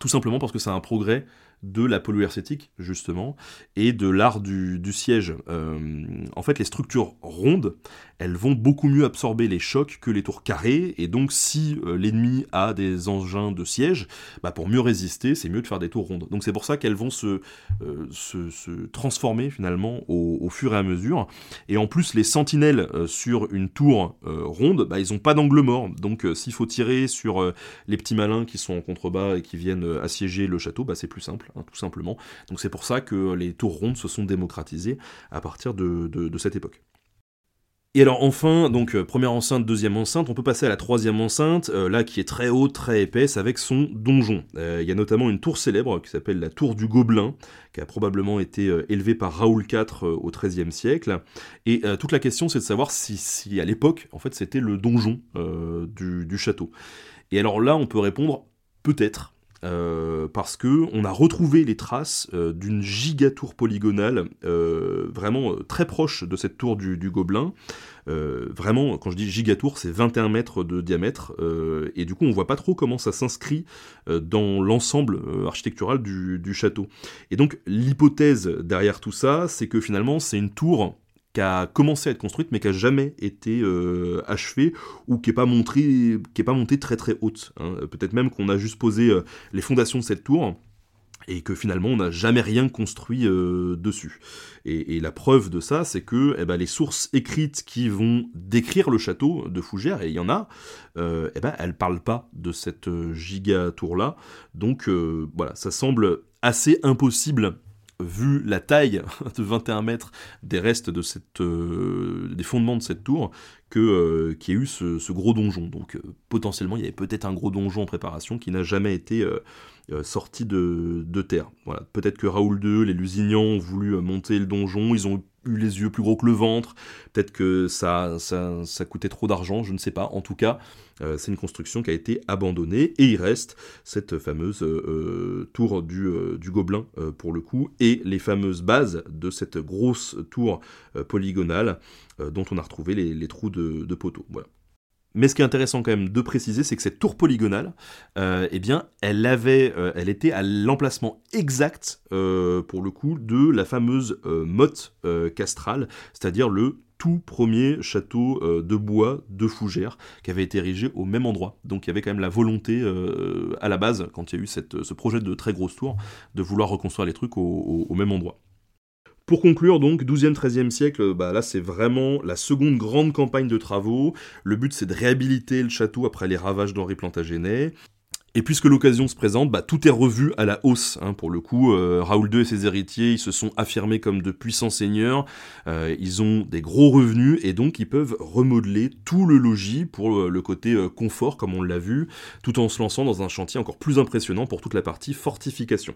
Tout simplement parce que c'est un progrès de la polyhercétique, justement, et de l'art du, siège. en fait, les structures rondes, elles vont beaucoup mieux absorber les chocs que les tours carrés, et donc si euh, l'ennemi a des engins de siège, bah pour mieux résister, c'est mieux de faire des tours rondes. Donc c'est pour ça qu'elles vont se, euh, transformer finalement au, fur et à mesure, et en plus les sentinelles euh, sur une tour ronde, bah, ils n'ont pas d'angle mort, donc s'il faut tirer sur les petits malins qui sont en contrebas et qui viennent assiéger le château, bah, c'est plus simple, hein, tout simplement. Donc c'est pour ça que les tours rondes se sont démocratisées à partir de cette époque. Et alors enfin, donc euh, première enceinte, deuxième enceinte, on peut passer à la troisième enceinte, euh, là qui est très haute, très épaisse, avec son donjon. Euh, il y a notamment une tour célèbre qui s'appelle la tour du Gobelin, qui a probablement été élevée par Raoul IV au XIIIe siècle. Et toute la question c'est de savoir si, à l'époque, en fait, c'était le donjon du, du château. Et alors là, on peut répondre peut-être, euh, parce que on a retrouvé les traces euh, d'une gigatour polygonale euh, vraiment très proche de cette tour du, Gobelin. vraiment, quand je dis gigatour, c'est 21 mètres de diamètre, et du coup on voit pas trop comment ça s'inscrit dans l'ensemble architectural du, du, château. Et donc l'hypothèse derrière tout ça, c'est que finalement c'est une tour qui a commencé à être construite mais qui a jamais été euh, achevée ou qui est pas qui pas montée très très haute. Hein. Peut-être même qu'on a juste posé euh, les fondations de cette tour et que finalement on n'a jamais rien construit euh, dessus. Et, la preuve de ça, c'est que eh ben, les sources écrites qui vont décrire le château de Fougères, et il y en a, eh ben, elles parlent pas de cette giga tour là. Donc voilà, ça semble assez impossible vu la taille de 21 mètres des restes de cette, euh, des fondements de cette tour, euh, qu'il y ait eu ce, gros donjon. Donc euh, potentiellement, il y avait peut-être un gros donjon en préparation qui n'a jamais été sorti de, terre. Voilà. Peut-être que Raoul II, les Lusignans ont voulu monter le donjon, ils ont eu les yeux plus gros que le ventre, peut-être que ça, ça, ça coûtait trop d'argent, je ne sais pas. En tout cas, euh, c'est une construction qui a été abandonnée et il reste cette fameuse euh, tour du, euh, du Gobelin pour le coup et les fameuses bases de cette grosse tour polygonale dont on a retrouvé les, trous de, de poteaux. Voilà. Mais ce qui est intéressant quand même de préciser, c'est que cette tour polygonale, eh bien, elle était à l'emplacement exact, pour le coup, de la fameuse motte castrale, c'est-à-dire le tout premier château euh, de bois de Fougères qui avait été érigé au même endroit. Donc il y avait quand même la volonté euh, à la base, quand il y a eu ce projet de très grosse tour, de vouloir reconstruire les trucs au, même endroit. Pour conclure, donc, 12e, 13e siècle, bah, là c'est vraiment la seconde grande campagne de travaux. Le but c'est de réhabiliter le château après les ravages d'Henri Plantagenet. Et puisque l'occasion se présente, bah, tout est revu à la hausse. Hein, pour le coup, euh, Raoul II et ses héritiers, ils se sont affirmés comme de puissants seigneurs. Euh, ils ont des gros revenus et donc ils peuvent remodeler tout le logis pour euh, le côté confort, comme on l'a vu, tout en se lançant dans un chantier encore plus impressionnant pour toute la partie fortification.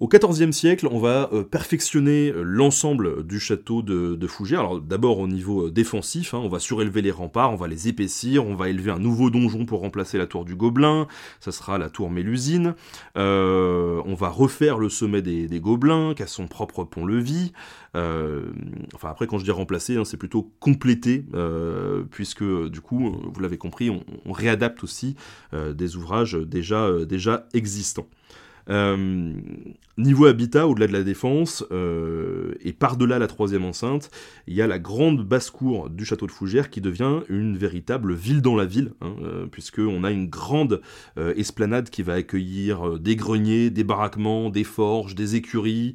Au XIVe siècle, on va euh, perfectionner euh, l'ensemble du château de, Fougères. Alors d'abord au niveau euh, défensif, hein, on va surélever les remparts, on va les épaissir, on va élever un nouveau donjon pour remplacer la tour du Gobelin, ça sera la tour Mélusine. on va refaire le sommet des, Gobelins, qui a son propre pont-levis. enfin après quand je dis remplacer, hein, c'est plutôt compléter, puisque du coup, vous l'avez compris, on, réadapte aussi des ouvrages déjà existants. Euh, niveau habitat, au-delà de la défense, euh, et par-delà la troisième enceinte, il y a la grande basse-cour du château de Fougères qui devient une véritable ville dans la ville, hein, euh, puisqu'on a une grande esplanade qui va accueillir des greniers, des baraquements, des forges, des écuries,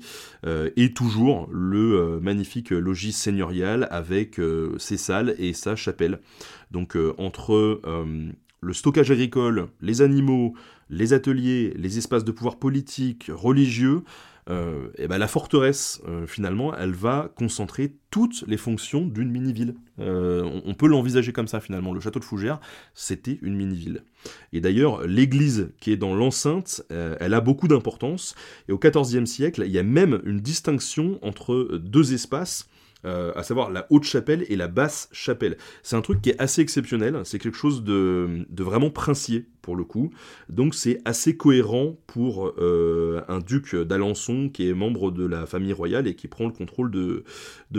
et toujours le magnifique logis seigneurial avec ses salles et sa chapelle. Donc entre le stockage agricole, les animaux, les ateliers, les espaces de pouvoir politique, religieux, et euh, eh ben la forteresse, euh, finalement, elle va concentrer toutes les fonctions d'une mini-ville. Euh, on, peut l'envisager comme ça, finalement. Le château de Fougères, c'était une mini-ville. Et d'ailleurs, l'église qui est dans l'enceinte, elle a beaucoup d'importance. Et au XIVe siècle, il y a même une distinction entre deux espaces euh, à savoir la haute chapelle et la basse chapelle. C'est un truc qui est assez exceptionnel, c'est quelque chose de, vraiment princier pour le coup, donc c'est assez cohérent pour euh, un duc d'Alençon qui est membre de la famille royale et qui prend le contrôle de,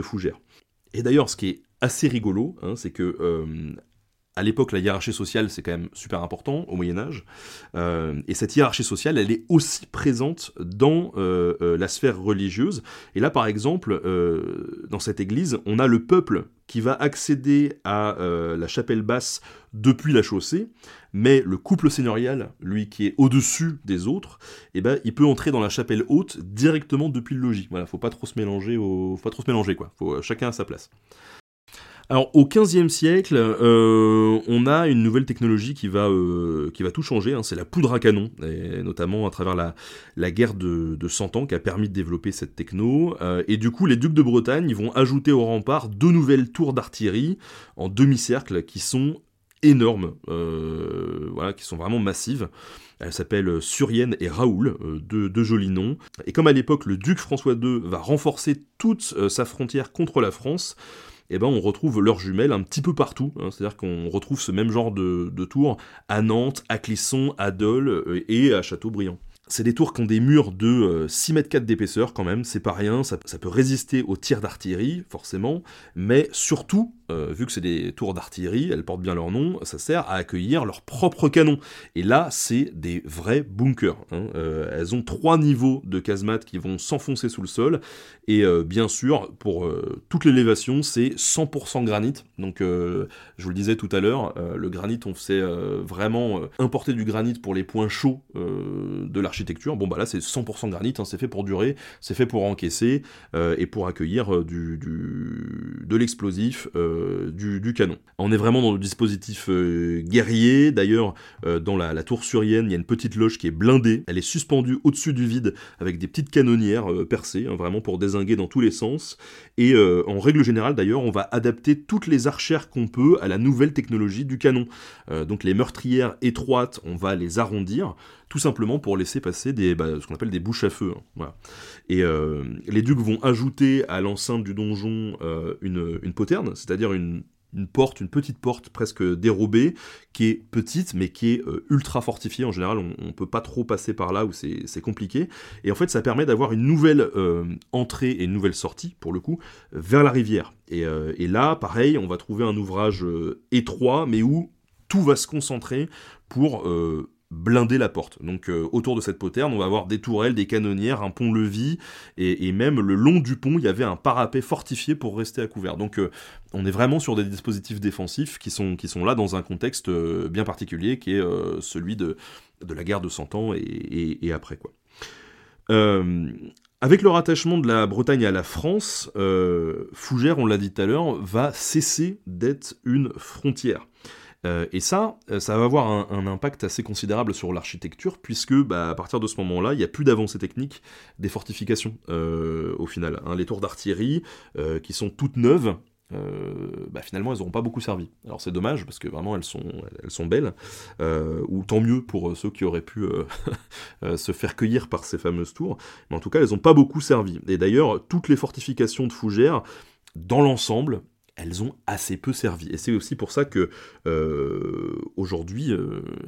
Fougères. Et d'ailleurs, ce qui est assez rigolo, hein, c'est que euh, à l'époque, la hiérarchie sociale, c'est quand même super important au Moyen Âge. Euh, et cette hiérarchie sociale, elle est aussi présente dans euh, euh, la sphère religieuse. Et là, par exemple, dans cette église, on a le peuple qui va accéder à la chapelle basse depuis la chaussée, mais le couple seigneurial, lui qui est au-dessus des autres, eh ben, il peut entrer dans la chapelle haute directement depuis le logis. Voilà, faut pas trop se mélanger, au... faut pas trop se mélanger quoi. Faut chacun à sa place. Alors au XVe siècle, euh, on a une nouvelle technologie qui va, euh, qui va tout changer, hein, c'est la poudre à canon, notamment à travers la, la guerre de, de 100 ans qui a permis de développer cette techno. Euh, et du coup, les ducs de Bretagne vont ajouter au rempart deux nouvelles tours d'artillerie en demi-cercle qui sont énormes, voilà, qui sont vraiment massives. Elles s'appellent Surienne et Raoul, deux, jolis noms. Et comme à l'époque le duc François II va renforcer toute sa frontière contre la France, eh ben on retrouve leurs jumelles un petit peu partout. Hein. C'est-à-dire qu'on retrouve ce même genre de, tours à Nantes, à Clisson, à Dole euh, et à Châteaubriand. C'est des tours qui ont des murs de 6 euh, mètres 4 d'épaisseur quand même, c'est pas rien, ça peut résister aux tirs d'artillerie, forcément, mais surtout, euh, vu que c'est des tours d'artillerie, elles portent bien leur nom, ça sert à accueillir leurs propres canons. Et là, c'est des vrais bunkers. Hein. Euh, elles ont trois niveaux de casemates qui vont s'enfoncer sous le sol. Et euh, bien sûr, pour toute l'élévation, c'est 100% granit. Donc, je vous le disais tout à l'heure, le granit, on sait vraiment importer du granit pour les points chauds de l'architecture. Bon, bah là, c'est 100% granit, hein, c'est fait pour durer, c'est fait pour encaisser et pour accueillir du, de l'explosif. Du, canon. On est vraiment dans le dispositif euh, guerrier, d'ailleurs euh, dans la, tour surienne il y a une petite loge qui est blindée, elle est suspendue au-dessus du vide avec des petites canonnières percées, hein, vraiment pour désinguer dans tous les sens, et en règle générale d'ailleurs on va adapter toutes les archères qu'on peut à la nouvelle technologie du canon. donc les meurtrières étroites, on va les arrondir, tout simplement pour laisser passer des, bah, ce qu'on appelle des bouches à feu. Hein, et les ducs vont ajouter à l'enceinte du donjon une, une poterne, c'est-à-dire une, porte, une petite porte presque dérobée, qui est petite mais qui est euh, ultra fortifiée. En général, on, ne peut pas trop passer par là où c'est compliqué. Et en fait, ça permet d'avoir une nouvelle euh, entrée et une nouvelle sortie, pour le coup, vers la rivière. Euh, et là, pareil, on va trouver un ouvrage étroit, mais où tout va se concentrer pour blinder la porte. Donc euh, autour de cette poterne, on va avoir des tourelles, des canonnières, un pont-levis, et, même le long du pont, il y avait un parapet fortifié pour rester à couvert. Donc euh, on est vraiment sur des dispositifs défensifs qui sont, qui sont là dans un contexte euh, bien particulier, qui est celui de, de la guerre de Cent Ans et, et après. quoi. avec le rattachement de la Bretagne à la France, Fougères, on l'a dit tout à l'heure, va cesser d'être une frontière et ça, ça va avoir un, impact assez considérable sur l'architecture, puisque bah, à partir de ce moment-là, il n'y a plus d'avancée technique des fortifications au final. Hein. les tours d'artillerie, qui sont toutes neuves, euh, bah finalement elles n'auront pas beaucoup servi. Alors c'est dommage parce que vraiment elles sont, elles sont belles, euh, ou tant mieux pour euh, ceux qui auraient pu se faire cueillir par ces fameuses tours, mais en tout cas elles n'ont pas beaucoup servi. Et d'ailleurs toutes les fortifications de Fougères, dans l'ensemble, elles ont assez peu servi. Et c'est aussi pour ça que aujourd'hui,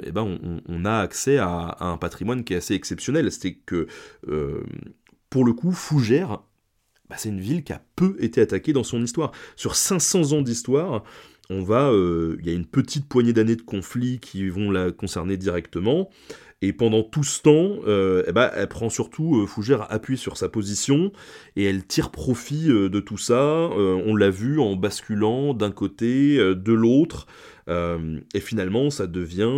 eh ben, on, a accès à, un patrimoine qui est assez exceptionnel. C'est que pour le coup, Fougères bah, c'est une ville qui a peu été attaquée dans son histoire. Sur 500 ans d'histoire, on va, euh, il y a une petite poignée d'années de conflits qui vont la concerner directement. Et pendant tout ce temps, euh, eh ben, elle prend surtout euh, Fougère appui sur sa position et elle tire profit de tout ça. on l'a vu en basculant d'un côté, de l'autre. et finalement, ça devient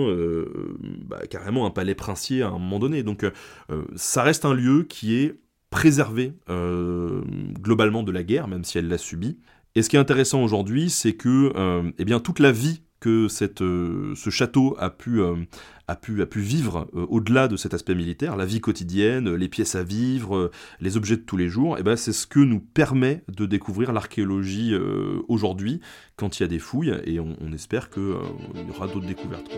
bah, carrément un palais princier à un moment donné. Donc, ça reste un lieu qui est préservée euh, globalement de la guerre, même si elle l'a subie. Et ce qui est intéressant aujourd'hui, c'est que euh, eh bien, toute la vie que euh, ce château a pu, pu vivre au-delà de cet aspect militaire, la vie quotidienne, les pièces à vivre, les objets de tous les jours, eh ben, c'est ce que nous permet de découvrir l'archéologie aujourd'hui quand il y a des fouilles, et on, espère qu'il y aura d'autres découvertes.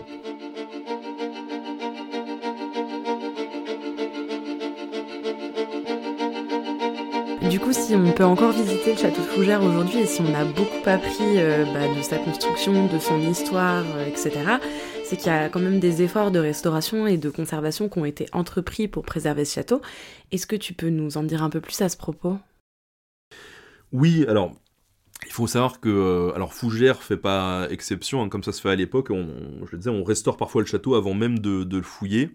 Du coup, si on peut encore visiter le château de Fougères aujourd'hui et si on a beaucoup appris euh, bah, de sa construction, de son histoire, euh, etc., c'est qu'il y a quand même des efforts de restauration et de conservation qui ont été entrepris pour préserver ce château. Est-ce que tu peux nous en dire un peu plus à ce propos? Oui, alors il faut savoir que euh, alors Fougères fait pas exception, hein, comme ça se fait à l'époque. Je le disais, on restaure parfois le château avant même de le fouiller.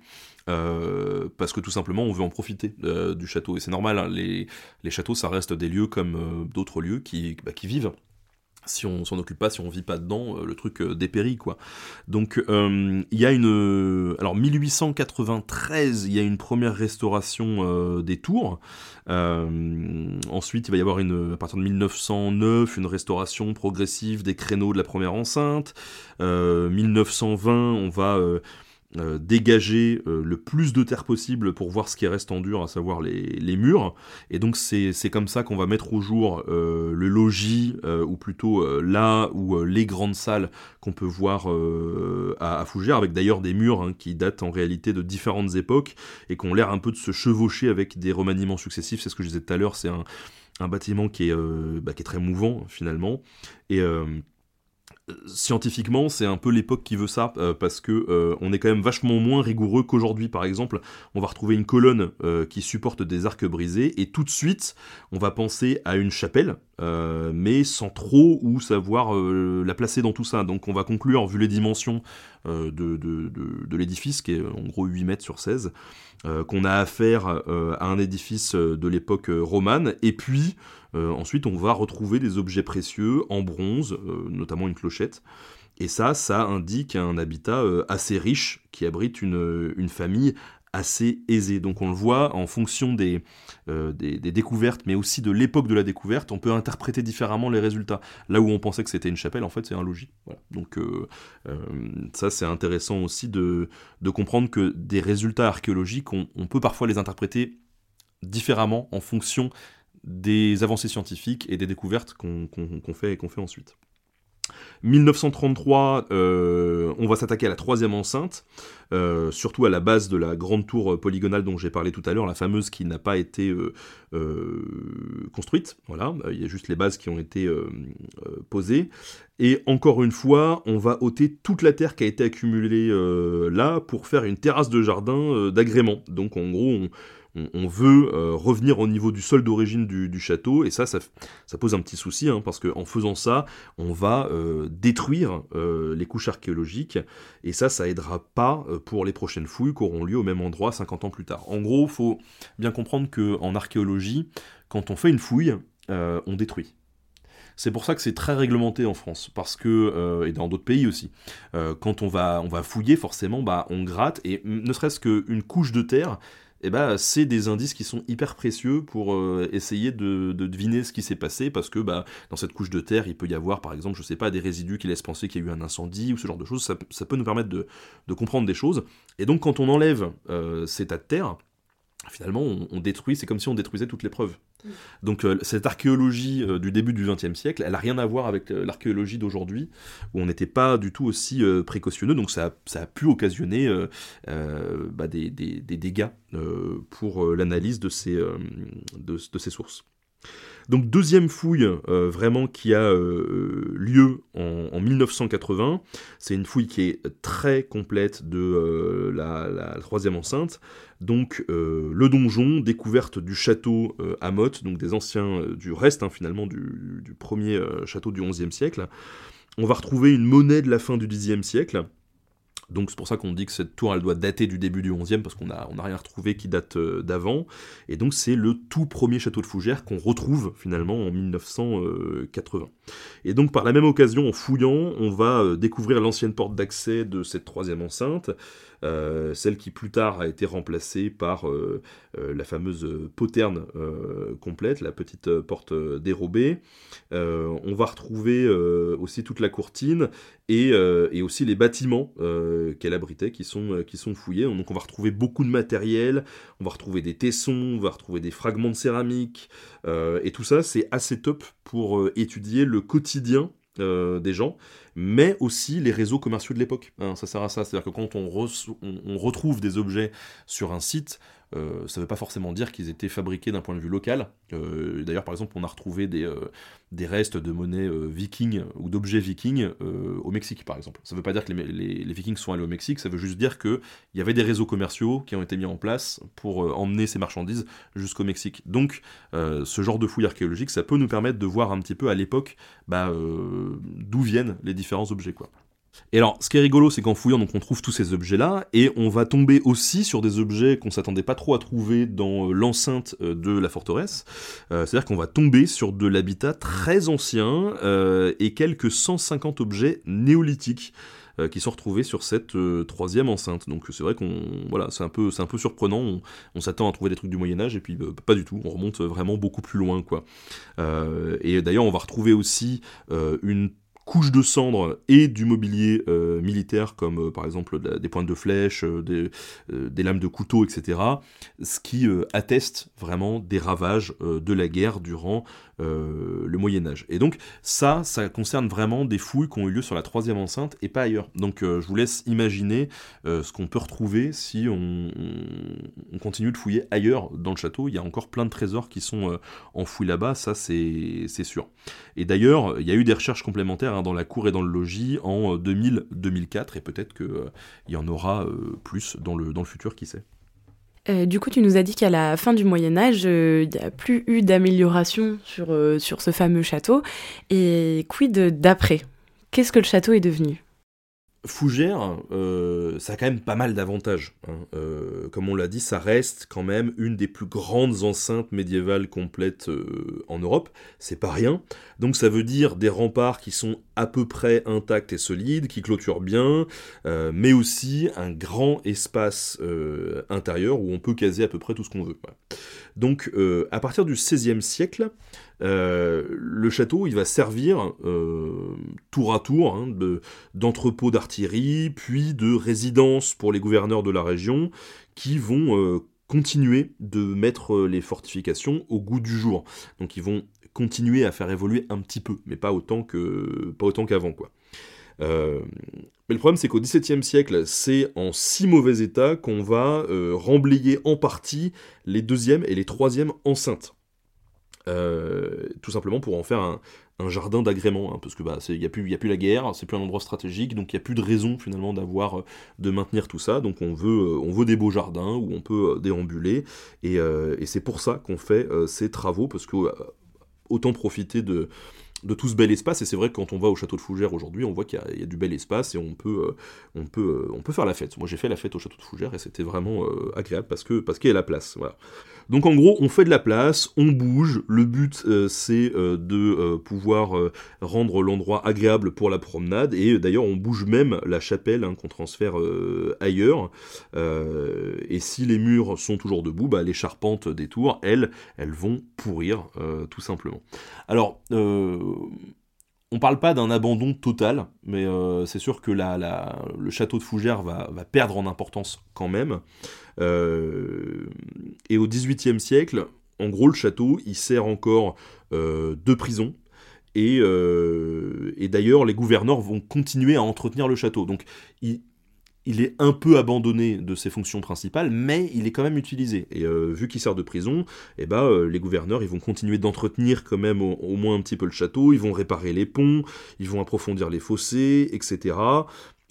Euh, parce que tout simplement on veut en profiter euh, du château. Et c'est normal, hein, les, châteaux ça reste des lieux comme euh, d'autres lieux qui, bah, qui vivent si on s'en occupe pas, si on vit pas dedans, le truc dépérit quoi. Donc il y a une, alors 1893, il y a une première restauration des tours. ensuite, il va y avoir une, à partir de 1909, une restauration progressive des créneaux de la première enceinte. 1920, on va euh, dégager euh, le plus de terre possible pour voir ce qui reste en dur, à savoir les, murs. Et donc c'est comme ça qu'on va mettre au jour euh, le logis, ou plutôt là où les grandes salles qu'on peut voir à, à, Fougères, avec d'ailleurs des murs hein, qui datent en réalité de différentes époques et qui ont l'air un peu de se chevaucher avec des remaniements successifs. C'est ce que je disais tout à l'heure, c'est un, bâtiment qui est, bah, qui est très mouvant finalement. Et scientifiquement, c'est un peu l'époque qui veut ça, euh, parce que euh, on est quand même vachement moins rigoureux qu'aujourd'hui. Par exemple, on va retrouver une colonne euh, qui supporte des arcs brisés, et tout de suite, on va penser à une chapelle, mais sans trop où savoir la placer dans tout ça. Donc on va conclure, vu les dimensions de, de, de, l'édifice, qui est en gros 8 mètres sur 16, qu'on a affaire à un édifice de l'époque romane, et puis euh, ensuite, on va retrouver des objets précieux en bronze, euh, notamment une clochette. Et ça, ça indique un habitat euh, assez riche qui abrite une, famille assez aisée. Donc on le voit en fonction des, des, découvertes, mais aussi de l'époque de la découverte, on peut interpréter différemment les résultats. Là où on pensait que c'était une chapelle, en fait c'est un logis. Donc ça c'est intéressant aussi de, comprendre que des résultats archéologiques, on, on peut parfois les interpréter différemment en fonction des avancées scientifiques et des découvertes qu'on fait et qu'on fait ensuite. 1933, euh, on va s'attaquer à la troisième enceinte, euh, surtout à la base de la grande tour polygonale dont j'ai parlé tout à l'heure, la fameuse qui n'a pas été euh, construite. Voilà, il y a juste les bases qui ont été posées. Et encore une fois, on va ôter toute la terre qui a été accumulée là pour faire une terrasse de jardin d'agrément. Donc en gros, on, on, veut euh, revenir au niveau du sol d'origine du, château, et ça, ça, pose un petit souci, hein, parce qu'en faisant ça, on va euh, détruire euh, les couches archéologiques, et ça, ça aidera pas pour les prochaines fouilles qui auront lieu au même endroit 50 ans plus tard. En gros, faut bien comprendre qu'en archéologie, quand on fait une fouille, on détruit. C'est pour ça que c'est très réglementé en France, parce que et dans d'autres pays aussi. quand on va fouiller, forcément, bah on gratte et ne serait-ce qu'une couche de terre, eh ben, c'est des indices qui sont hyper précieux pour euh, essayer de, deviner ce qui s'est passé, parce que bah, dans cette couche de terre, il peut y avoir, par exemple, je sais pas, des résidus qui laissent penser qu'il y a eu un incendie, ou ce genre de choses, ça, peut nous permettre de, comprendre des choses. Et donc, quand on enlève euh, ces tas de terre, finalement, on, détruit, c'est comme si on détruisait toutes les preuves. Donc euh, cette archéologie euh, du début du XXe siècle, elle n'a rien à voir avec euh, l'archéologie d'aujourd'hui, où on n'était pas du tout aussi précautionneux, donc ça, a pu occasionner bah, des, dégâts pour l'analyse de, ces sources. Donc deuxième fouille vraiment qui a lieu en, 1980, c'est une fouille qui est très complète de la, troisième enceinte. Donc euh, le donjon, découverte du château euh, à Motte, donc des anciens, euh, du reste hein, finalement du, du premier château du XIe siècle. On va retrouver une monnaie de la fin du Xe siècle, donc c'est pour ça qu'on dit que cette tour, elle doit dater du début du 11e, parce qu'on n'a on rien retrouvé qui date euh, d'avant. Et donc c'est le tout premier château de Fougères qu'on retrouve finalement en 1980. Et donc par la même occasion, en fouillant, on va euh, découvrir l'ancienne porte d'accès de cette troisième enceinte, euh, celle qui plus tard a été remplacée par la fameuse poterne complète, la petite porte dérobée. on va retrouver aussi toute la courtine et, et aussi les bâtiments qu'elle abritait qui sont, euh, qui sont fouillés. Donc on va retrouver beaucoup de matériel, on va retrouver des tessons, on va retrouver des fragments de céramique, euh, et tout ça c'est assez top pour euh, étudier le quotidien des gens, mais aussi les réseaux commerciaux de l'époque. Hein, ça sert à ça, c'est-à-dire que quand on, retrouve des objets sur un site, euh, ça ne veut pas forcément dire qu'ils étaient fabriqués d'un point de vue local. Euh, d'ailleurs, par exemple, on a retrouvé des, euh, restes de monnaie viking ou d'objets vikings au Mexique, par exemple. Ça ne veut pas dire que les, vikings sont allés au Mexique, ça veut juste dire qu'il y avait des réseaux commerciaux qui ont été mis en place pour emmener ces marchandises jusqu'au Mexique. Donc, ce genre de fouille archéologique, ça peut nous permettre de voir un petit peu à l'époque bah, d'où viennent les différents objets. Et alors, ce qui est rigolo, c'est qu'en fouillant, on trouve tous ces objets-là, et on va tomber aussi sur des objets qu'on s'attendait pas trop à trouver dans euh, l'enceinte euh, de la forteresse. Euh, c'est-à-dire qu'on va tomber sur de l'habitat très ancien et quelques 150 objets néolithiques qui sont retrouvés sur cette troisième enceinte. Donc c'est vrai qu'on voilà, c'est un peu un peu surprenant. On, s'attend à trouver des trucs du Moyen Âge et puis pas du tout. On remonte vraiment beaucoup plus loin quoi. et d'ailleurs on va retrouver aussi une couches de cendres et du mobilier euh, militaire comme euh, par exemple des pointes de flèches, euh, des, lames de couteau, etc. Ce qui atteste vraiment des ravages de la guerre durant le Moyen Âge. Et donc ça, ça concerne vraiment des fouilles qui ont eu lieu sur la troisième enceinte et pas ailleurs. Donc je vous laisse imaginer ce qu'on peut retrouver si on, continue de fouiller ailleurs dans le château. Il y a encore plein de trésors qui sont enfouis là-bas, ça c'est sûr. Et d'ailleurs, il y a eu des recherches complémentaires Hein, dans la cour et dans le logis en 2000-2004, euh, et peut-être qu'il euh, y en aura euh, plus dans le, dans le futur, qui sait. du coup, tu nous as dit qu'à la fin du Moyen Âge, il n'y a plus eu d'amélioration sur, sur ce fameux château. Et quid d'après? Qu'est-ce que le château est devenu? Fougère, euh, ça a quand même pas mal d'avantages. Hein. Euh, comme on l'a dit, ça reste quand même une des plus grandes enceintes médiévales complètes euh, en Europe. C'est pas rien. Donc ça veut dire des remparts qui sont à peu près intacts et solides, qui clôturent bien, mais aussi un grand espace intérieur où on peut caser à peu près tout ce qu'on veut. Donc à partir du XVIe siècle, euh, le château, il va servir euh, tour à tour hein, d'entrepôt d'artillerie, puis de résidence pour les gouverneurs de la région, qui vont euh, continuer de mettre les fortifications au goût du jour. Donc ils vont continuer à faire évoluer un petit peu, mais pas autant qu'avant quoi. mais le problème, c'est qu'au XVIIe siècle, c'est en si mauvais état qu'on va remblayer en partie les deuxième et les troisièmes enceintes. Euh, tout simplement pour en faire un, jardin d'agrément, hein, parce que bah, il n'y a, plus, a plus la guerre, c'est plus un endroit stratégique, donc il n'y a plus de raison finalement d'avoir, euh, de maintenir tout ça, donc on veut, euh, on veut des beaux jardins où on peut déambuler, et, c'est pour ça qu'on fait ces travaux, parce que autant profiter de, de tout ce bel espace. Et c'est vrai que quand on va au château de Fougères aujourd'hui, on voit qu'il y, a du bel espace et on peut, on peut, on peut faire la fête. Moi, j'ai fait la fête au château de Fougères et c'était vraiment agréable parce que parce qu'il y a la place. Voilà. Donc en gros, on fait de la place, on bouge. Le but, euh, c'est euh, de euh, pouvoir rendre l'endroit agréable pour la promenade. Et d'ailleurs, on bouge même la chapelle hein, qu'on transfère ailleurs. et si les murs sont toujours debout, bah, les charpentes des tours, elles, elles vont pourrir, tout simplement. Alors, on parle pas d'un abandon total, mais c'est sûr que le château de Fougères va, perdre en importance quand même. Euh, et au XVIIIe siècle, en gros, le château, il sert encore euh, de prison. Et, euh, et d'ailleurs, les gouverneurs vont continuer à entretenir le château. Donc, il est un peu abandonné de ses fonctions principales, mais il est quand même utilisé. Et vu qu'il sert de prison, eh ben, les gouverneurs ils vont continuer d'entretenir quand même au, moins un petit peu le château, ils vont réparer les ponts, ils vont approfondir les fossés, etc.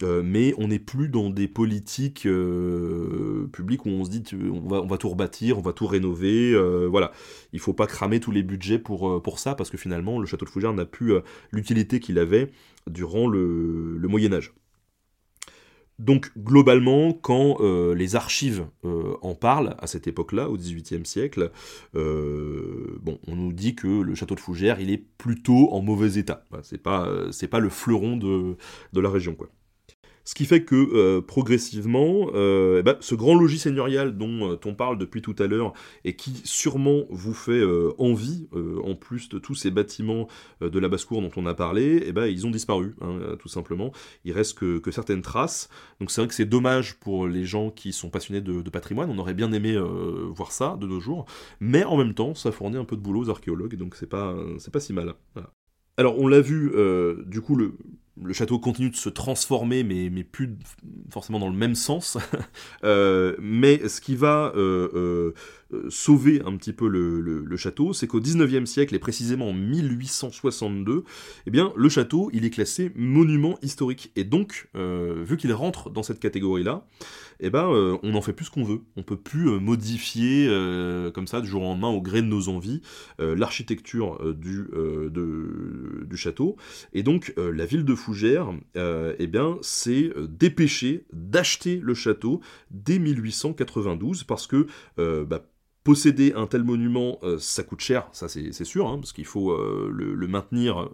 Euh, mais on n'est plus dans des politiques euh, publiques où on se dit on, va, tout rebâtir, on va tout rénover, euh, voilà. Il faut pas cramer tous les budgets pour, pour ça, parce que finalement, le château de Fougères n'a plus l'utilité qu'il avait durant le, le Moyen Âge. Donc globalement, quand les archives en parlent à cette époque-là, au XVIIIe siècle, bon, on nous dit que le château de Fougères, il est plutôt en mauvais état. c'est pas, c'est pas le fleuron de, de la région, quoi. Ce qui fait que euh, progressivement, euh, eh ben, ce grand logis seigneurial dont euh, on parle depuis tout à l'heure et qui sûrement vous fait envie, en plus de tous ces bâtiments de la basse-cour dont on a parlé, eh ben, ils ont disparu, hein, tout simplement. Il reste que, certaines traces. Donc c'est vrai que c'est dommage pour les gens qui sont passionnés de, patrimoine. On aurait bien aimé voir ça de nos jours, mais en même temps, ça fournit un peu de boulot aux archéologues, donc c'est pas, c'est pas si mal. Alors on l'a vu, du coup, le, le château continue de se transformer, mais, mais plus forcément dans le même sens. Euh, mais ce qui va euh, euh, sauver un petit peu le, château, c'est qu'au 19e siècle, et précisément en 1862, eh bien, le château, il est classé monument historique. Et donc, vu qu'il rentre dans cette catégorie-là, eh ben, on en fait plus ce qu'on veut. On peut plus modifier comme ça, du jour au lendemain, au gré de nos envies, l'architecture du, château. Et donc, la ville de Fougères, euh, eh bien, c'est euh, dépêché d'acheter le château dès 1892 parce que euh, bah, posséder un tel monument, ça coûte cher, ça c'est sûr, hein, parce qu'il faut le, maintenir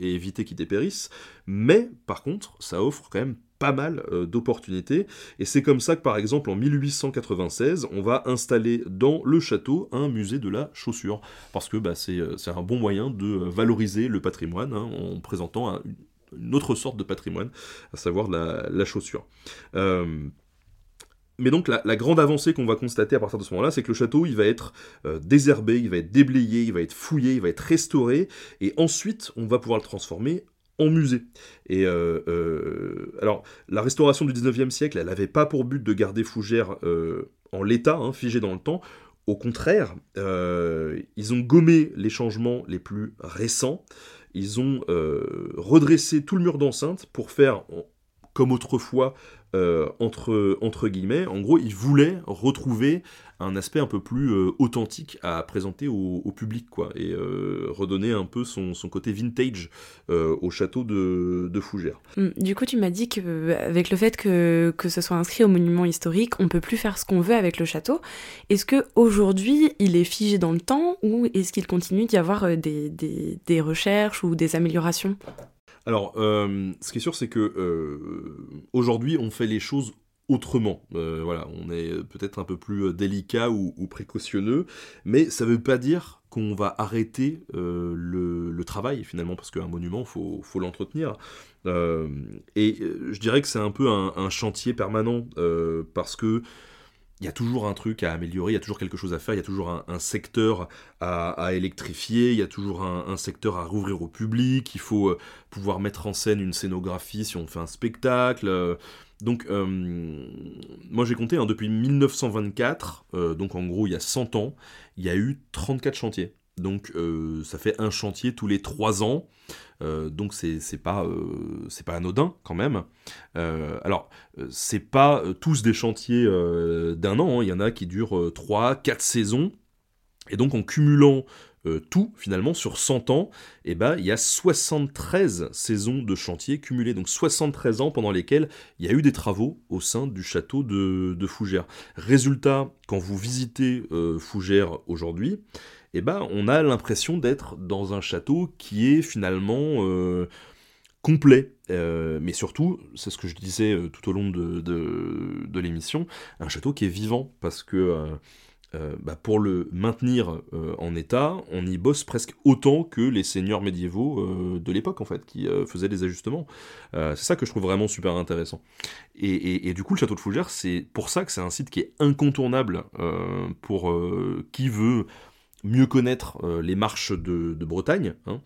et éviter qu'il dépérisse. Mais par contre, ça offre quand même pas mal d'opportunités. Et c'est comme ça que par exemple en 1896, on va installer dans le château un musée de la chaussure. Parce que bah, c'est un bon moyen de valoriser le patrimoine hein, en présentant un, une autre sorte de patrimoine, à savoir la, chaussure. Euh, mais donc la, grande avancée qu'on va constater à partir de ce moment-là, c'est que le château, il va être euh, désherbé, il va être déblayé, il va être fouillé, il va être restauré, et ensuite on va pouvoir le transformer en musée. Et euh, alors, la restauration du 19e siècle, elle n'avait pas pour but de garder Fougères en l'état, hein, figé dans le temps. Au contraire, ils ont gommé les changements les plus récents ils ont euh, redressé tout le mur d'enceinte pour faire, comme autrefois, euh, entre, entre guillemets, en gros, ils voulaient retrouver un aspect un peu plus euh, authentique à présenter au, public, quoi, et euh, redonner un peu son, côté vintage euh, au château de, Fougères. Hum, du coup, tu m'as dit qu'avec le fait que, que ce soit inscrit au monument historique, on peut plus faire ce qu'on veut avec le château. Est-ce que aujourd'hui, il est figé dans le temps ou est-ce qu'il continue d'y avoir des, des, recherches ou des améliorations? Alors, ce qui est sûr, c'est que aujourd'hui, on fait les choses autrement. Euh, on est peut-être un peu plus euh, délicat ou, précautionneux, mais ça ne veut pas dire qu'on va arrêter euh, le, travail finalement, parce qu'un monument, faut, faut l'entretenir. et je dirais que c'est un peu un, chantier permanent, parce que il y a toujours un truc à améliorer, il y a toujours quelque chose à faire, il y a toujours un, secteur à, électrifier, il y a toujours un, secteur à rouvrir au public, il faut pouvoir mettre en scène une scénographie si on fait un spectacle, donc, euh, moi j'ai compté, hein, depuis 1924, euh, donc en gros il y a 100 ans, il y a eu 34 chantiers. Donc euh, ça fait un chantier tous les 3 ans, donc c'est pas, c'est pas anodin quand même. alors, c'est pas tous des chantiers d'un an, hein. il y en a qui durent 3, 4 saisons, et donc en cumulant euh, tout, finalement, sur 100 ans, eh ben, il y a 73 saisons de chantier cumulées, donc 73 ans pendant lesquels il y a eu des travaux au sein du château de, Fougères. Résultat, quand vous visitez euh, Fougères aujourd'hui, eh ben, on a l'impression d'être dans un château qui est finalement euh, complet. mais surtout, c'est ce que je disais tout au long de, de l'émission, un château qui est vivant, parce que euh, bah, pour le maintenir euh, en état, on y bosse presque autant que les seigneurs médiévaux euh, de l'époque, en fait, qui faisaient des ajustements. c'est ça que je trouve vraiment super intéressant. Et, du coup, le château de Fougères, c'est pour ça que c'est un site qui est incontournable pour qui veut mieux connaître les marches de, Bretagne, hein.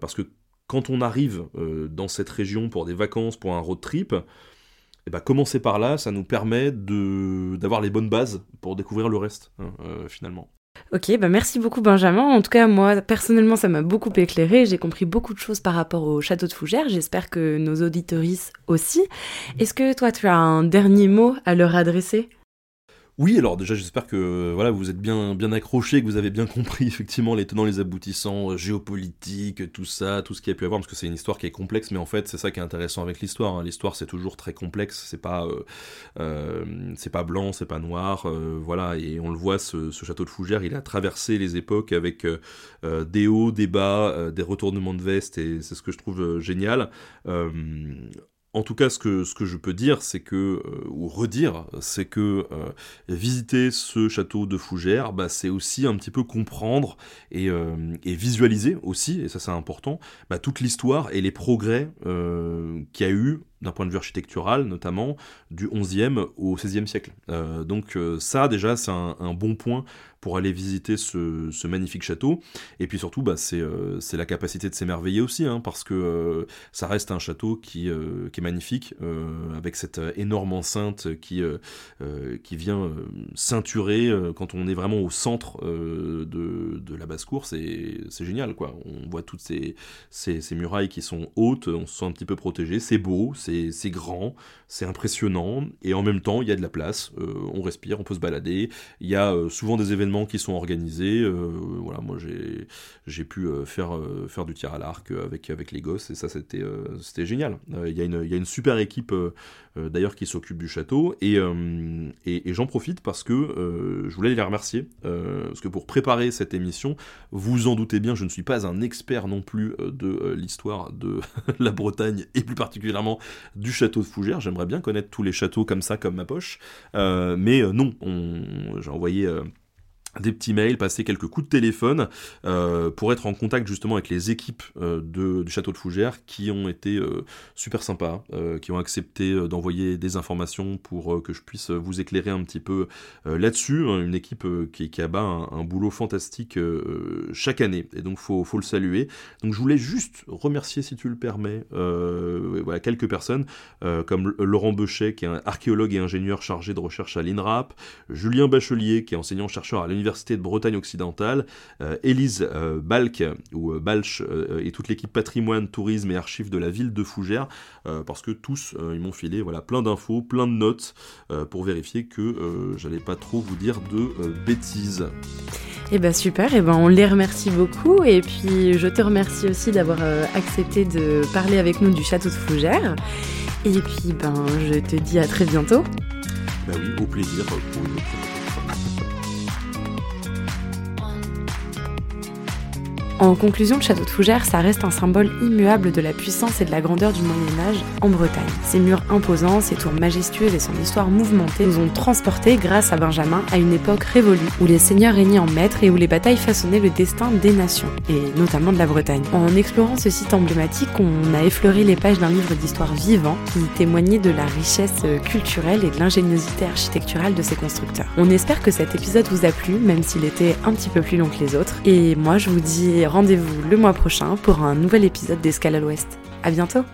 parce que quand on arrive dans cette région pour des vacances, pour un road trip, et bah, commencer par là, ça nous permet d'avoir les bonnes bases pour découvrir le reste, hein, euh, finalement. Ok, bah merci beaucoup Benjamin. En tout cas, moi, personnellement, ça m'a beaucoup éclairé. J'ai compris beaucoup de choses par rapport au château de Fougères. J'espère que nos auditorices aussi. Est-ce que toi, tu as un dernier mot à leur adresser? Oui, alors déjà j'espère que voilà vous êtes bien bien accrochés, que vous avez bien compris effectivement les tenants, les aboutissants euh, géopolitiques, tout ça, tout ce qu'il y a pu avoir, parce que c'est une histoire qui est complexe, mais en fait c'est ça qui est intéressant avec l'histoire. Hein. L'histoire c'est toujours très complexe, c'est pas euh, euh, c'est pas blanc, c'est pas noir, voilà. Et on le voit, ce, château de Fougères, il a traversé les époques avec des hauts, des bas, des retournements de veste, et c'est ce que je trouve génial. En tout cas, ce que, je peux dire, c'est que, euh, ou redire, c'est que euh, visiter ce château de Fougères, bah, c'est aussi un petit peu comprendre et, euh, visualiser aussi, et ça c'est important, bah, toute l'histoire et les progrès qu'il y a eu d'un point de vue architectural, notamment du 11e au 16e siècle. donc ça, déjà, c'est un, bon point pour aller visiter ce, magnifique château. Et puis surtout, bah, euh, c'est la capacité de s'émerveiller aussi, hein, parce que euh, ça reste un château qui, euh, est magnifique, avec cette énorme enceinte qui, vient ceinturer quand on est vraiment au centre de, la basse-cour. C'est génial, quoi. On voit toutes ces, murailles qui sont hautes, on se sent un petit peu protégé. C'est beau, c'est grand, c'est impressionnant, et en même temps, il y a de la place, on respire, on peut se balader. Il y a souvent des événements qui sont organisés. Euh, voilà, moi j'ai pu euh, faire euh, faire du tir à l'arc avec avec les gosses et ça c'était c'était génial. Il y y a une super équipe d'ailleurs qui s'occupe du château et et, j'en profite parce que je voulais les remercier parce que pour préparer cette émission, vous en doutez bien, je ne suis pas un expert non plus de l'histoire de la Bretagne et plus particulièrement du château de Fougères. J'aimerais bien connaître tous les châteaux comme ça, comme ma poche. mais non, j'ai envoyé des petits mails, passer quelques coups de téléphone euh, pour être en contact justement avec les équipes euh, de, du château de Fougères qui ont été euh, super sympas, qui ont accepté d'envoyer des informations pour que je puisse vous éclairer un petit peu là-dessus. Hein, une équipe qui, qui abat un, un boulot fantastique chaque année et donc faut, faut le saluer. Donc je voulais juste remercier si tu le permets voilà, quelques personnes comme Laurent Bechet qui est un archéologue et ingénieur chargé de recherche à l'INRAP, Julien Bachelier qui est enseignant-chercheur à l'Université de Bretagne occidentale, euh, Élise euh, Balk ou euh, Balch et toute l'équipe patrimoine, tourisme et archives de la ville de Fougères, parce que tous ils m'ont filé voilà plein d'infos, plein de notes pour vérifier que j'allais pas trop vous dire de bêtises. Eh ben super, et eh ben on les remercie beaucoup et puis je te remercie aussi d'avoir accepté de parler avec nous du château de Fougères. Et puis ben je te dis à très bientôt. Bah oui, au plaisir pour une autre En conclusion, le château de Fougères, ça reste un symbole immuable de la puissance et de la grandeur du Moyen Âge en Bretagne. Ses murs imposants, ses tours majestueuses et son histoire mouvementée nous ont transportés, grâce à Benjamin, à une époque révolue, où les seigneurs régnaient en maître et où les batailles façonnaient le destin des nations, et notamment de la Bretagne. En explorant ce site emblématique, on a effleuré les pages d'un livre d'histoire vivant qui témoignait de la richesse culturelle et de l'ingéniosité architecturale de ses constructeurs. On espère que cet épisode vous a plu, même s'il était un petit peu plus long que les autres, et moi je vous rendez-vous le mois prochain pour un nouvel épisode d'Escale à l'Ouest. À bientôt!